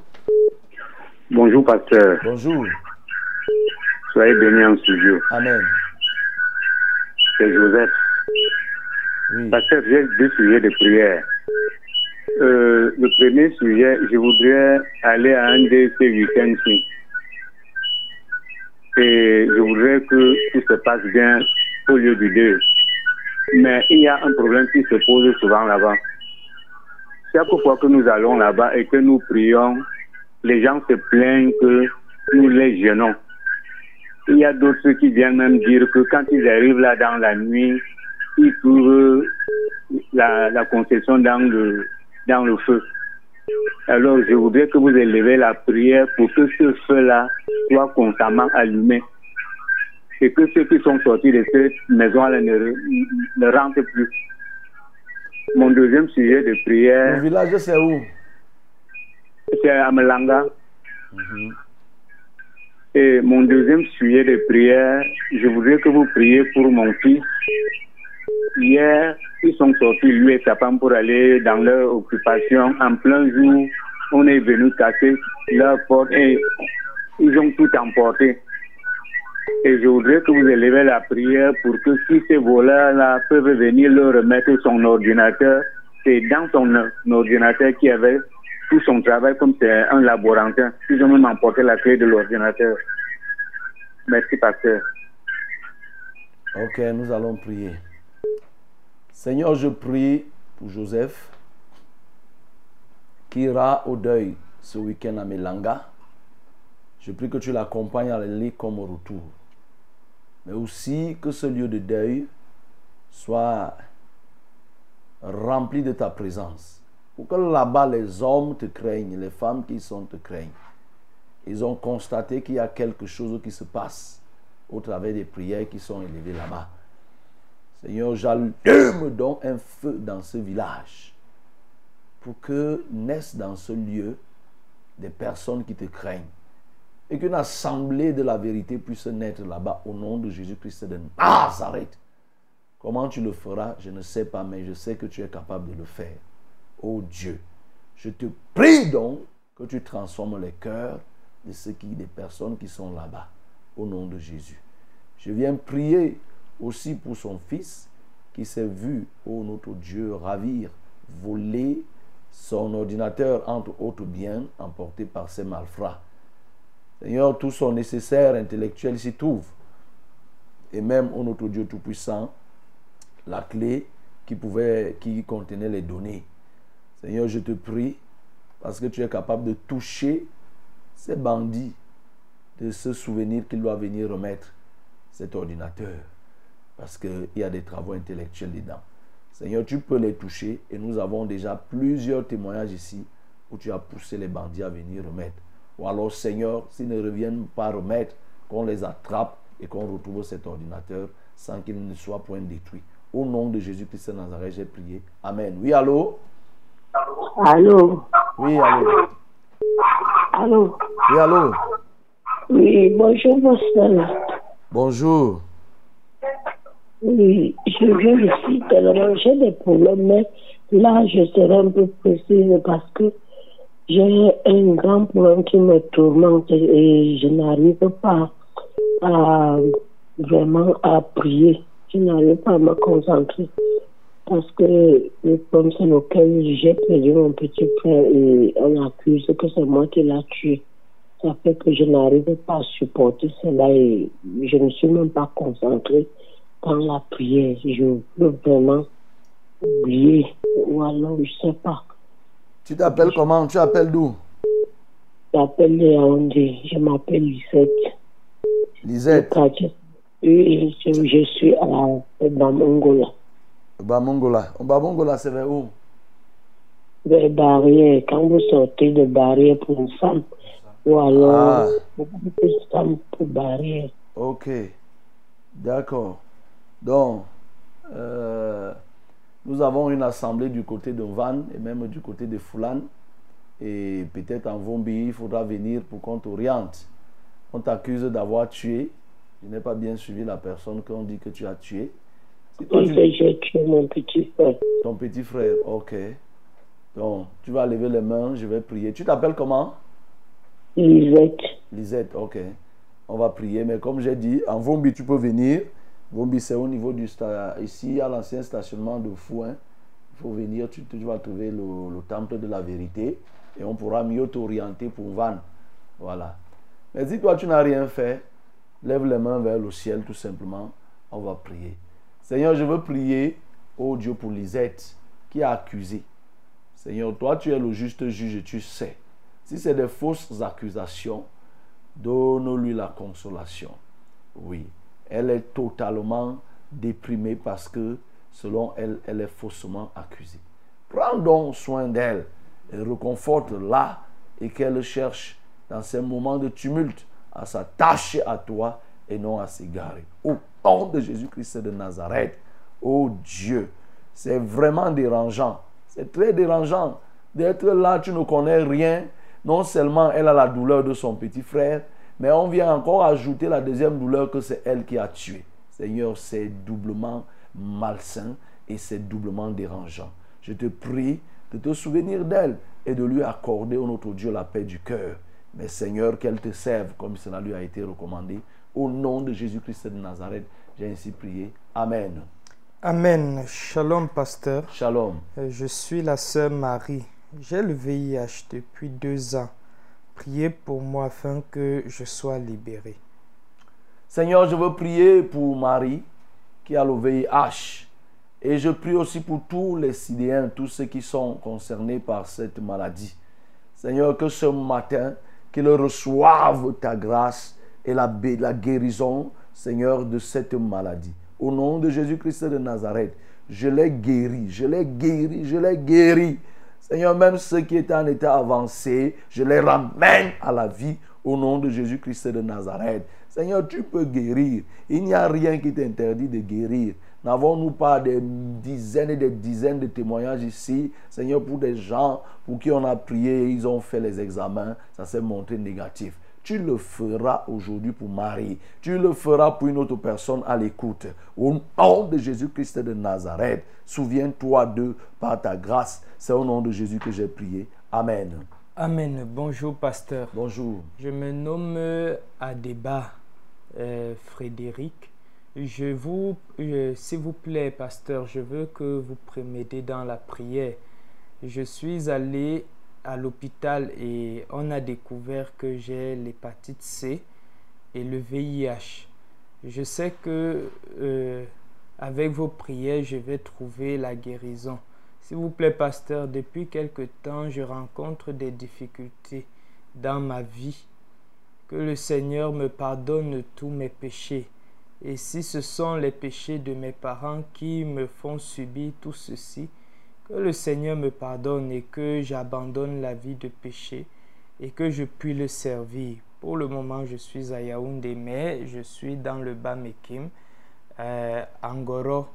Bonjour, pasteur. Bonjour. Soyez bénis en studio. Amen. C'est Joseph. Oui. Pasteur, j'ai deux sujets de prière. Euh, le premier sujet, je voudrais aller à un de ces week-ends-ci. Et je voudrais que tout se passe bien au lieu du deux. Mais il y a un problème qui se pose souvent là-bas. Chaque fois que nous allons là-bas et que nous prions, les gens se plaignent que nous les gênons. Il y a d'autres qui viennent même dire que quand ils arrivent là dans la nuit, ils trouvent la, la concession dans le, dans le feu. Alors je voudrais que vous élevez la prière pour que ce feu-là soit constamment allumé et que ceux qui sont sortis de cette maison-là ne, ne rentrent plus. Mon deuxième sujet de prière, Le village, c'est où? C'est à Melanga. Et mon deuxième sujet de prière, je voudrais que vous priez pour mon fils. Hier, ils sont sortis, lui et sa femme, pour aller dans leur occupation. En plein jour, on est venu casser leur porte et ils ont tout emporté. Et je voudrais que vous élevez la prière pour que si ces voleurs-là peuvent venir leur remettre son ordinateur, c'est dans son ordinateur qui avait tout son travail comme c'est un laborantin. Ils ont même emporté la clé de l'ordinateur. Merci, pasteur. Ok, nous allons prier. Seigneur, je prie pour Joseph qui ira au deuil ce week-end à Melanga. Je prie que tu l'accompagnes à l'année comme au retour. Mais aussi que ce lieu de deuil soit rempli de ta présence. Pour que là-bas les hommes te craignent, les femmes qui sont te craignent. Ils ont constaté qu'il y a quelque chose qui se passe au travers des prières qui sont élevées là-bas. Seigneur, j'allume donc un feu dans ce village pour que naissent dans ce lieu des personnes qui te craignent et qu'une assemblée de la vérité puisse naître là-bas au nom de Jésus-Christ de Nazareth. Comment tu le feras, je ne sais pas, mais je sais que tu es capable de le faire. Oh Dieu, je te prie donc que tu transformes les cœurs de ceux qui, des personnes qui sont là-bas, au nom de Jésus. Je viens prier aussi pour son fils qui s'est vu, oh notre Dieu, ravir, voler son ordinateur, entre autres biens, emporté par ces malfrats. Seigneur, tout son nécessaire intellectuel s'y trouve. Et même, oh notre Dieu Tout-Puissant, la clé qui, pouvait, qui contenait les données. Seigneur, je te prie, parce que tu es capable de toucher ces bandits, de se souvenir qu'il doit venir remettre cet ordinateur, parce qu'il y a des travaux intellectuels dedans. Seigneur, tu peux les toucher et nous avons déjà plusieurs témoignages ici où tu as poussé les bandits à venir remettre. Ou alors, Seigneur, s'ils ne reviennent pas remettre, qu'on les attrape et qu'on retrouve cet ordinateur sans qu'il ne soit point détruit. Au nom de Jésus-Christ de Nazareth, j'ai prié. Amen. Oui, allô? Allô? Oui, allô? Allô? Oui, allô? Oui, bonjour, pasteur. Bonjour. Oui, je viens ici tellement j'ai des problèmes, mais là, je serai un peu précise parce que j'ai un grand problème qui me tourmente et je n'arrive pas à vraiment à prier. Je n'arrive pas à me concentrer parce que le problème c'est lequel j'ai perdu mon petit frère et on accuse que c'est moi qui l'ai tué. Ça fait que je n'arrive pas à supporter cela et je ne suis même pas concentrée dans la prière. Je veux vraiment oublier ou alors je sais pas. Tu t'appelles comment? Tu t'appelles d'où? Je m'appelle Yaoundé. Je m'appelle Lisette. Lisette? Oui, je, je suis à Bamongola. Bamongola. Bamongola, c'est vers où? Des barrières. Quand vous sortez de barrières pour une femme, ou alors Ah. une femme pour barrière. Ok. D'accord. Donc, euh, nous avons une assemblée du côté de Van et même du côté de Fulan. Et peut-être en Vombi, il faudra venir pour qu'on t'oriente. On t'accuse d'avoir tué. Je n'ai pas bien suivi la personne qu'on dit que tu as tué. Si toi, tu- que j'ai tué mon petit frère. Ton petit frère, ok. Donc, tu vas lever les mains, je vais prier. Tu t'appelles comment? Lisette. Lisette, ok. On va prier, mais comme j'ai dit, en Vombi, tu peux venir. Vombi, c'est au niveau du ici, à l'ancien stationnement de Fouin. Il faut venir, tu, vas trouver le, le temple de la vérité et on pourra mieux t'orienter pour Van. Voilà. Mais si toi, tu n'as rien fait, lève les mains vers le ciel tout simplement. On va prier. Seigneur, je veux prier, oh Dieu, pour Lisette qui a accusé. Seigneur, toi, tu es le juste juge tu sais. Si c'est des fausses accusations, donne-lui la consolation. Oui, elle est totalement déprimée parce que, selon elle, elle est faussement accusée. Prends donc soin d'elle et reconforte-la et qu'elle cherche dans ces moments de tumulte à s'attacher à toi et non à s'égarer. Au nom de Jésus-Christ de Nazareth, oh Dieu, c'est vraiment dérangeant. C'est très dérangeant d'être là, tu ne connais rien. Non seulement elle a la douleur de son petit frère, mais on vient encore ajouter la deuxième douleur que c'est elle qui a tué. Seigneur, c'est doublement malsain et c'est doublement dérangeant. Je te prie de te souvenir d'elle et de lui accorder, au notre Dieu, la paix du cœur. Mais Seigneur, qu'elle te serve comme cela lui a été recommandé. Au nom de Jésus-Christ de Nazareth, j'ai ainsi prié. Amen. Amen. Shalom, pasteur. Shalom. Euh, Je suis la sœur Marie. J'ai le VIH depuis deux ans. Priez pour moi afin que je sois libéré. Seigneur, je veux prier pour Marie qui a le VIH. Et je prie aussi pour tous les Sidéens, tous ceux qui sont concernés par cette maladie. Seigneur, que ce matin, qu'ils reçoivent ta grâce et la, la guérison, Seigneur, de cette maladie. Au nom de Jésus-Christ de Nazareth, je les guéris, je les guéris, je les guéris. Seigneur, même ceux qui étaient en état avancé, je les ramène à la vie au nom de Jésus-Christ de Nazareth. Seigneur, tu peux guérir. Il n'y a rien qui t'interdit de guérir. N'avons-nous pas des dizaines et des dizaines de témoignages ici, Seigneur, pour des gens pour qui on a prié, ils ont fait les examens, ça s'est montré négatif. Tu le feras aujourd'hui pour Marie. Tu le feras pour une autre personne à l'écoute. Au nom de Jésus-Christ de Nazareth, souviens-toi d'eux par ta grâce. C'est au nom de Jésus que j'ai prié. Amen. Amen. Bonjour, pasteur. Bonjour. Je me nomme Adeba euh, Frédéric. Je vous, s'il vous plaît, pasteur, je veux que vous m'aidiez dans la prière. Je suis allé à l'hôpital et on a découvert que j'ai l'hépatite C et le VIH. Je sais que euh, avec vos prières, je vais trouver la guérison. S'il vous plaît, pasteur, depuis quelque temps, je rencontre des difficultés dans ma vie. Que le Seigneur me pardonne tous mes péchés Et si ce sont les péchés de mes parents qui me font subir tout ceci, que le Seigneur me pardonne et que j'abandonne la vie de péché et que je puis le servir. Pour le moment, je suis à Yaoundé, mais je suis dans le Bas-Mekim, euh, Angoro,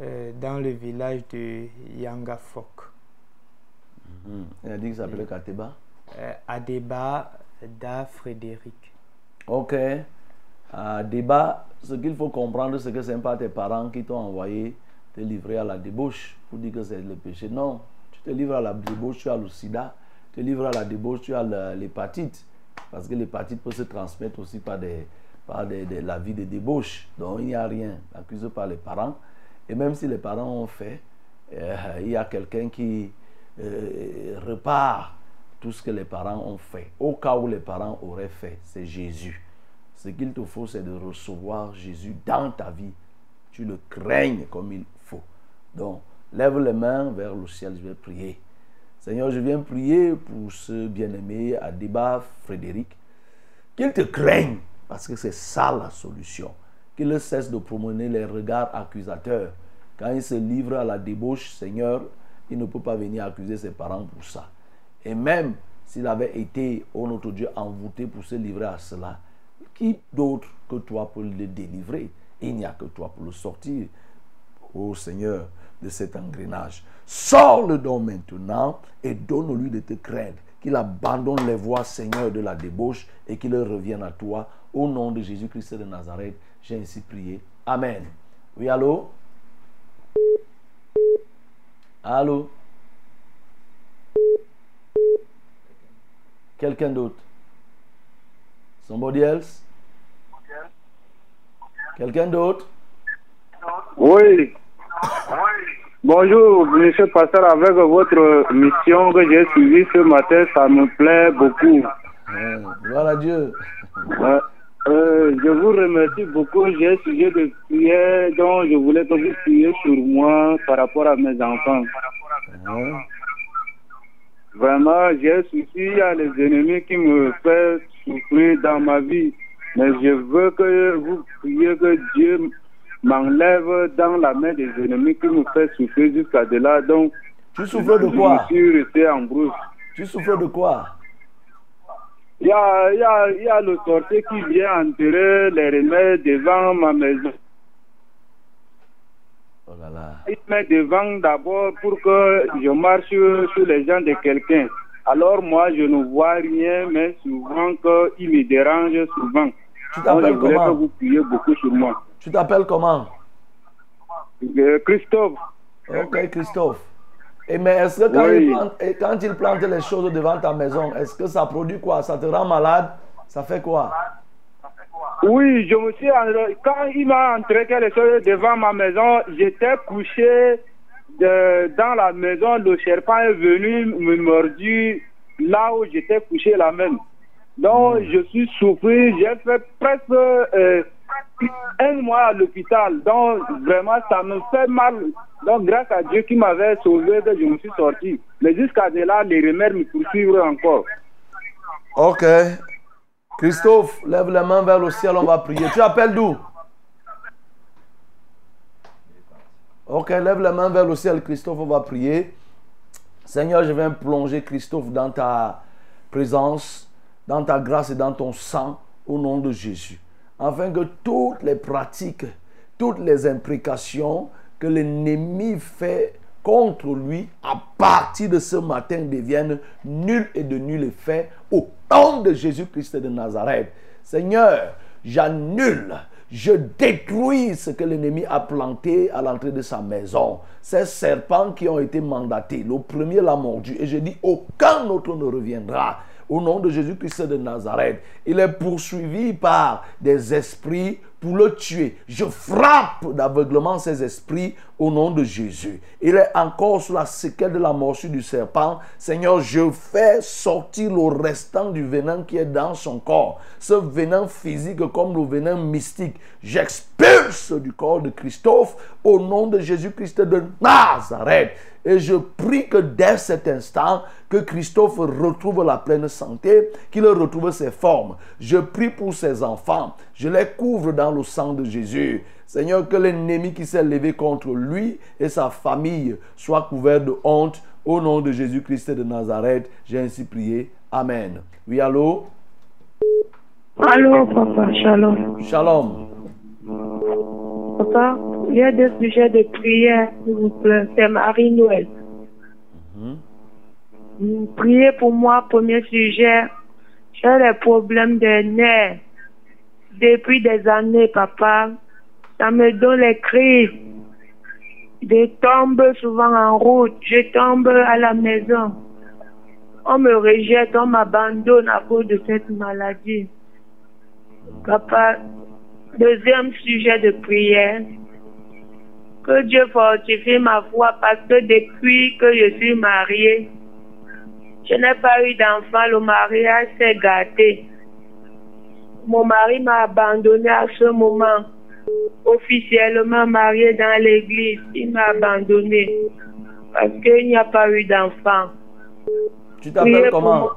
euh, dans le village de Yangafok. Mhm. Il a dit qu'il s'appelait Kateba Euh, Adeba da Frédéric. Ok. À débat, ce qu'il faut comprendre, c'est que ce n'est pas tes parents qui t'ont envoyé te livrer à la débauche pour dire que c'est le péché. Non. Tu te livres à la débauche, tu as le sida. Tu te livres à la débauche, tu as l'hépatite. Parce que l'hépatite peut se transmettre aussi par, des, par des- la vie de débauche. Donc il n'y a rien. Accuse pas les parents. Et même si les parents ont fait, euh, il y a quelqu'un qui euh, repart tout ce que les parents ont fait. Au cas où les parents auraient fait, c'est Jésus. Ce qu'il te faut, c'est de recevoir Jésus dans ta vie. Tu le craignes comme il. Donc, lève les mains vers le ciel, je vais prier. Seigneur, je viens prier pour ce bien-aimé à débat Frédéric. Qu'il te craigne, parce que c'est ça la solution. Qu'il cesse de promener les regards accusateurs. Quand il se livre à la débauche, Seigneur, il ne peut pas venir accuser ses parents pour ça. Et même s'il avait été, oh notre Dieu, envoûté pour se livrer à cela, qui d'autre que toi pour le délivrer? Il n'y a que toi pour le sortir, ô Seigneur, de cet engrenage. Sors-le donc maintenant et donne-lui de te craindre, qu'il abandonne les voies, Seigneur, de la débauche et qu'il revienne à toi. Au nom de Jésus-Christ de Nazareth, j'ai ainsi prié. Amen. Oui, allô? Allô? Quelqu'un d'autre? Somebody else? Quelqu'un d'autre? Oui. Bonjour, monsieur le pasteur, avec votre mission que j'ai suivie ce matin, ça me plaît beaucoup. Gloire à Dieu. Euh, euh, je vous remercie beaucoup. J'ai un sujet de prière dont je voulais que vous priez sur moi par rapport à mes enfants. Vraiment, j'ai un souci, a les ennemis qui me font souffrir dans ma vie. Mais je veux que vous priez que Dieu m'enlève dans la main des ennemis qui me fait souffrir jusqu'à de là. Donc, tu souffres de quoi? Je suis resté en brousse. Tu souffres de quoi? Il y a, y, a, y a le sorcier qui vient enterrer les remèdes devant ma maison. Oh là là. Il met devant d'abord pour que je marche sur les gens de quelqu'un. Alors moi, je ne vois rien, mais souvent qu'il me dérange souvent. Tu t'appelles comment? que vous priez beaucoup sur moi. Tu t'appelles comment? Euh, Christophe. Ok, Christophe. Et mais est-ce que quand, Oui. il plante, et quand il plante les choses devant ta maison, est-ce que ça produit quoi? Ça te rend malade? Ça fait quoi? Oui, je me suis quand il m'a entré quelque chose devant ma maison, j'étais couché de- dans la maison. Le serpent est venu me mordu là où j'étais couché là même. Donc je suis souffert. J'ai fait presque euh, un mois à l'hôpital. Donc vraiment ça me fait mal. Donc grâce à Dieu qui m'avait sauvé, je me suis sorti. Mais jusqu'à là, les remèdes me poursuivent encore. Ok. Christophe, lève les mains vers le ciel, on va prier. Tu appelles d'où? Ok, lève les mains vers le ciel, Christophe, on va prier. Seigneur, je viens plonger Christophe dans ta présence, dans ta grâce et dans ton sang, au nom de Jésus. Afin que toutes les pratiques, toutes les imprécations que l'ennemi fait contre lui à partir de ce matin deviennent nulles et de nul effet au nom de Jésus-Christ de Nazareth. Seigneur, j'annule, je détruis ce que l'ennemi a planté à l'entrée de sa maison. Ces serpents qui ont été mandatés, le premier l'a mordu et je dis aucun autre ne reviendra. Au nom de Jésus-Christ de Nazareth, il est poursuivi par des esprits le tuer. Je frappe d'aveuglement ces esprits au nom de Jésus. Il est encore sous la séquelle de la morsure du serpent. Seigneur, je fais sortir le restant du venin qui est dans son corps. Ce venin physique comme le venin mystique. J'expulse du corps de Christophe au nom de Jésus-Christ de Nazareth. Et je prie que dès cet instant, que Christophe retrouve la pleine santé, qu'il retrouve ses formes. Je prie pour ses enfants. Je les couvre dans le sang de Jésus. Seigneur, que l'ennemi qui s'est levé contre lui et sa famille soit couvert de honte. Au nom de Jésus-Christ de Nazareth, j'ai ainsi prié. Amen. Oui, allô? Allô, papa, shalom. Shalom. Papa, il y a deux sujets de prière, s'il vous plaît. C'est Marie-Noël. Mhm. Priez pour moi, premier sujet. J'ai des problèmes de nerfs. Depuis des années, papa, ça me donne les crises. Je tombe souvent en route. Je tombe à la maison. On me rejette, on m'abandonne à cause de cette maladie. Papa, deuxième sujet de prière. Que Dieu fortifie ma foi parce que depuis que je suis mariée, je n'ai pas eu d'enfant. Le mariage s'est gâté. Mon mari m'a abandonné à ce moment. Officiellement marié dans l'église, il m'a abandonné parce qu'il n'y a pas eu d'enfant. Tu t'appelles pour comment?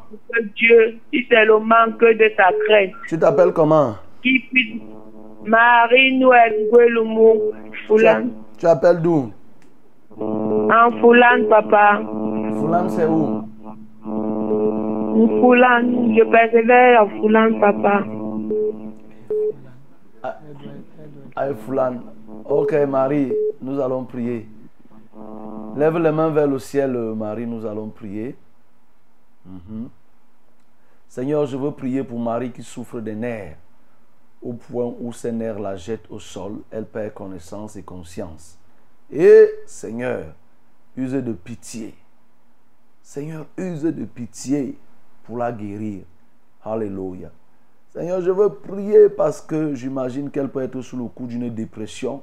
Dieu, si c'est le manque de sa crainte, Tu t'appelles comment? Qui puisse Gwelumu, Foulan. Tu appelles d'où? En Foulan, papa. Foulan, c'est où? En Foulan, je persévère en Foulan, papa. Aïe Foulan. Ok, Marie, nous allons prier. Lève les mains vers le ciel, Marie, nous allons prier. Mhm. Seigneur, je veux prier pour Marie qui souffre des nerfs, au point où ses nerfs la jettent au sol, elle perd connaissance et conscience. Et Seigneur, use de pitié. Seigneur, use de pitié pour la guérir. Alléluia. Seigneur, je veux prier parce que j'imagine qu'elle peut être sous le coup d'une dépression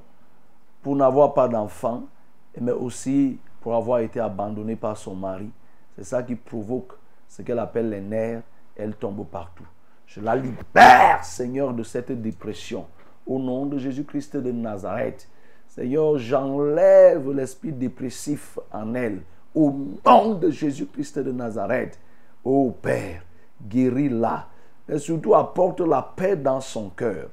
pour n'avoir pas d'enfant, mais aussi pour avoir été abandonnée par son mari. C'est ça qui provoque ce qu'elle appelle les nerfs. Elle tombe partout. Je la libère, Seigneur, de cette dépression. Au nom de Jésus-Christ de Nazareth. Seigneur, j'enlève l'esprit dépressif en elle. Au nom de Jésus-Christ de Nazareth. Ô Père, guéris-la. Mais surtout, apporte la paix dans son cœur.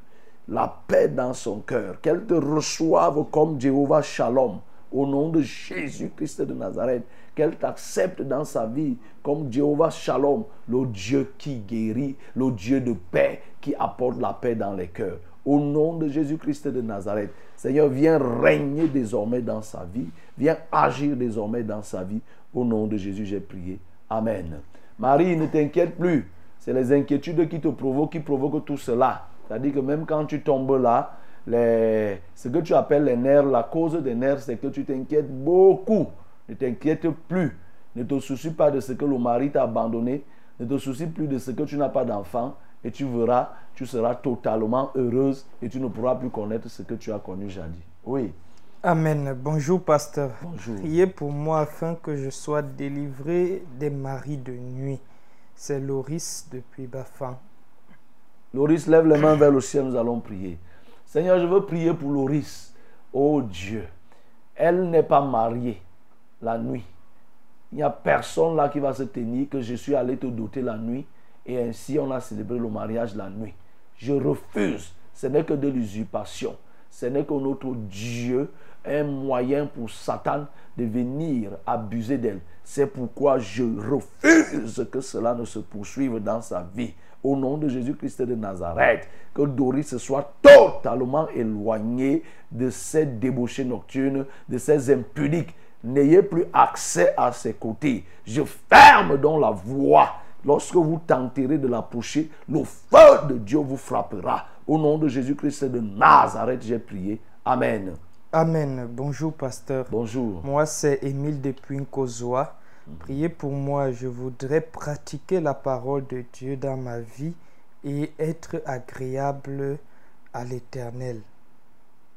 La paix dans son cœur. Qu'elle te reçoive comme Jéhovah Shalom. Au nom de Jésus-Christ de Nazareth. Qu'elle t'accepte dans sa vie comme Jéhovah Shalom, le Dieu qui guérit, le Dieu de paix, qui apporte la paix dans les cœurs. Au nom de Jésus-Christ de Nazareth, Seigneur, viens régner désormais dans sa vie. Viens agir désormais dans sa vie. Au nom de Jésus, j'ai prié. Amen. Marie, ne t'inquiète plus. C'est les inquiétudes qui te provoquent, qui provoquent tout cela. C'est-à-dire que même quand tu tombes là, les, ce que tu appelles les nerfs, la cause des nerfs, c'est que tu t'inquiètes beaucoup. Ne t'inquiète plus. Ne te soucie pas de ce que le mari t'a abandonné. Ne te soucie plus de ce que tu n'as pas d'enfant. Et tu verras, tu seras totalement heureuse et tu ne pourras plus connaître ce que tu as connu jadis. Oui. Amen. Bonjour, pasteur. Bonjour. Priez pour moi afin que je sois délivré des maris de nuit. C'est Loris depuis Bafan. Loris, lève les mains vers le ciel, nous allons prier. Seigneur, je veux prier pour Loris. Oh Dieu, elle n'est pas mariée la nuit. Il n'y a personne là qui va se tenir que je suis allé te doter la nuit et ainsi on a célébré le mariage la nuit. Je refuse. Ce n'est que de l'usurpation. Ce n'est que notre Dieu un moyen pour Satan de venir abuser d'elle. C'est pourquoi je refuse que cela ne se poursuive dans sa vie. Au nom de Jésus-Christ de Nazareth, que Doris soit totalement éloigné de ces débauchés nocturnes, de ces impudiques. N'ayez plus accès à ses côtés. Je ferme donc la voie. Lorsque vous tenterez de l'approcher, le feu de Dieu vous frappera. Au nom de Jésus-Christ de Nazareth, j'ai prié. Amen. Amen. Bonjour, pasteur. Bonjour. Moi, c'est Émile depuis Nkozoa. Priez pour moi. Je voudrais pratiquer la parole de Dieu dans ma vie et être agréable à l'éternel.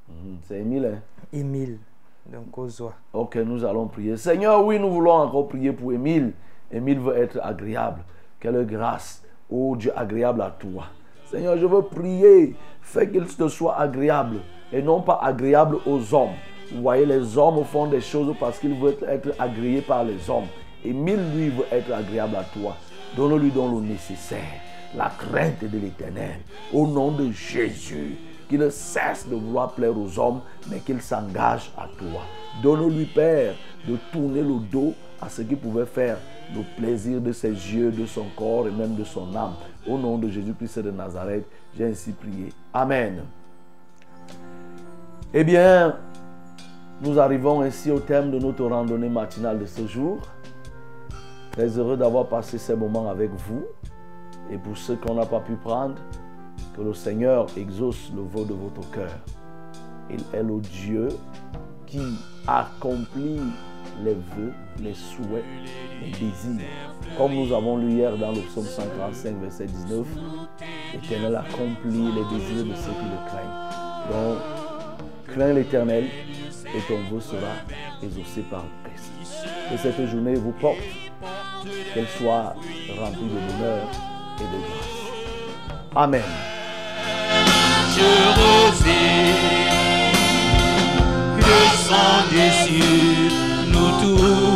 Mhm, C'est Émile. hein? Émile de Nkozoa. Ok, nous allons prier. Seigneur, oui, nous voulons encore prier pour Émile. Émile veut être agréable. Quelle grâce, oh Dieu, agréable à toi. Seigneur, je veux prier. Fais qu'il te soit agréable et non pas agréable aux hommes. Vous voyez, les hommes font des choses parce qu'ils veulent être agréés par les hommes. Émile, lui, veut être agréable à toi. Donne-lui donc le nécessaire. la crainte de l'éternel. Au nom de Jésus, qu'il cesse de vouloir plaire aux hommes, mais qu'il s'engage à toi. Donne-lui, Père, de tourner le dos à ce qui pouvait faire le plaisir de ses yeux, de son corps et même de son âme. Au nom de Jésus-Christ de Nazareth, j'ai ainsi prié. Amen. Eh bien, nous arrivons ainsi au terme de notre randonnée matinale de ce jour. Très heureux d'avoir passé ces moments avec vous. Et pour ceux qu'on n'a pas pu prendre, que le Seigneur exauce le vœu de votre cœur. Il est le Dieu qui accomplit les vœux, les souhaits, les désirs. Comme nous avons lu hier dans le psaume 135, verset 19, l'Éternel accomplit les désirs de ceux qui le craignent. Donc, crains l'Éternel et ton vœu sera exaucé par Christ. Que cette journée vous porte, qu'elle soit remplie de bonheur et de grâce. Amen. Je rosé, que sang des cieux tudo.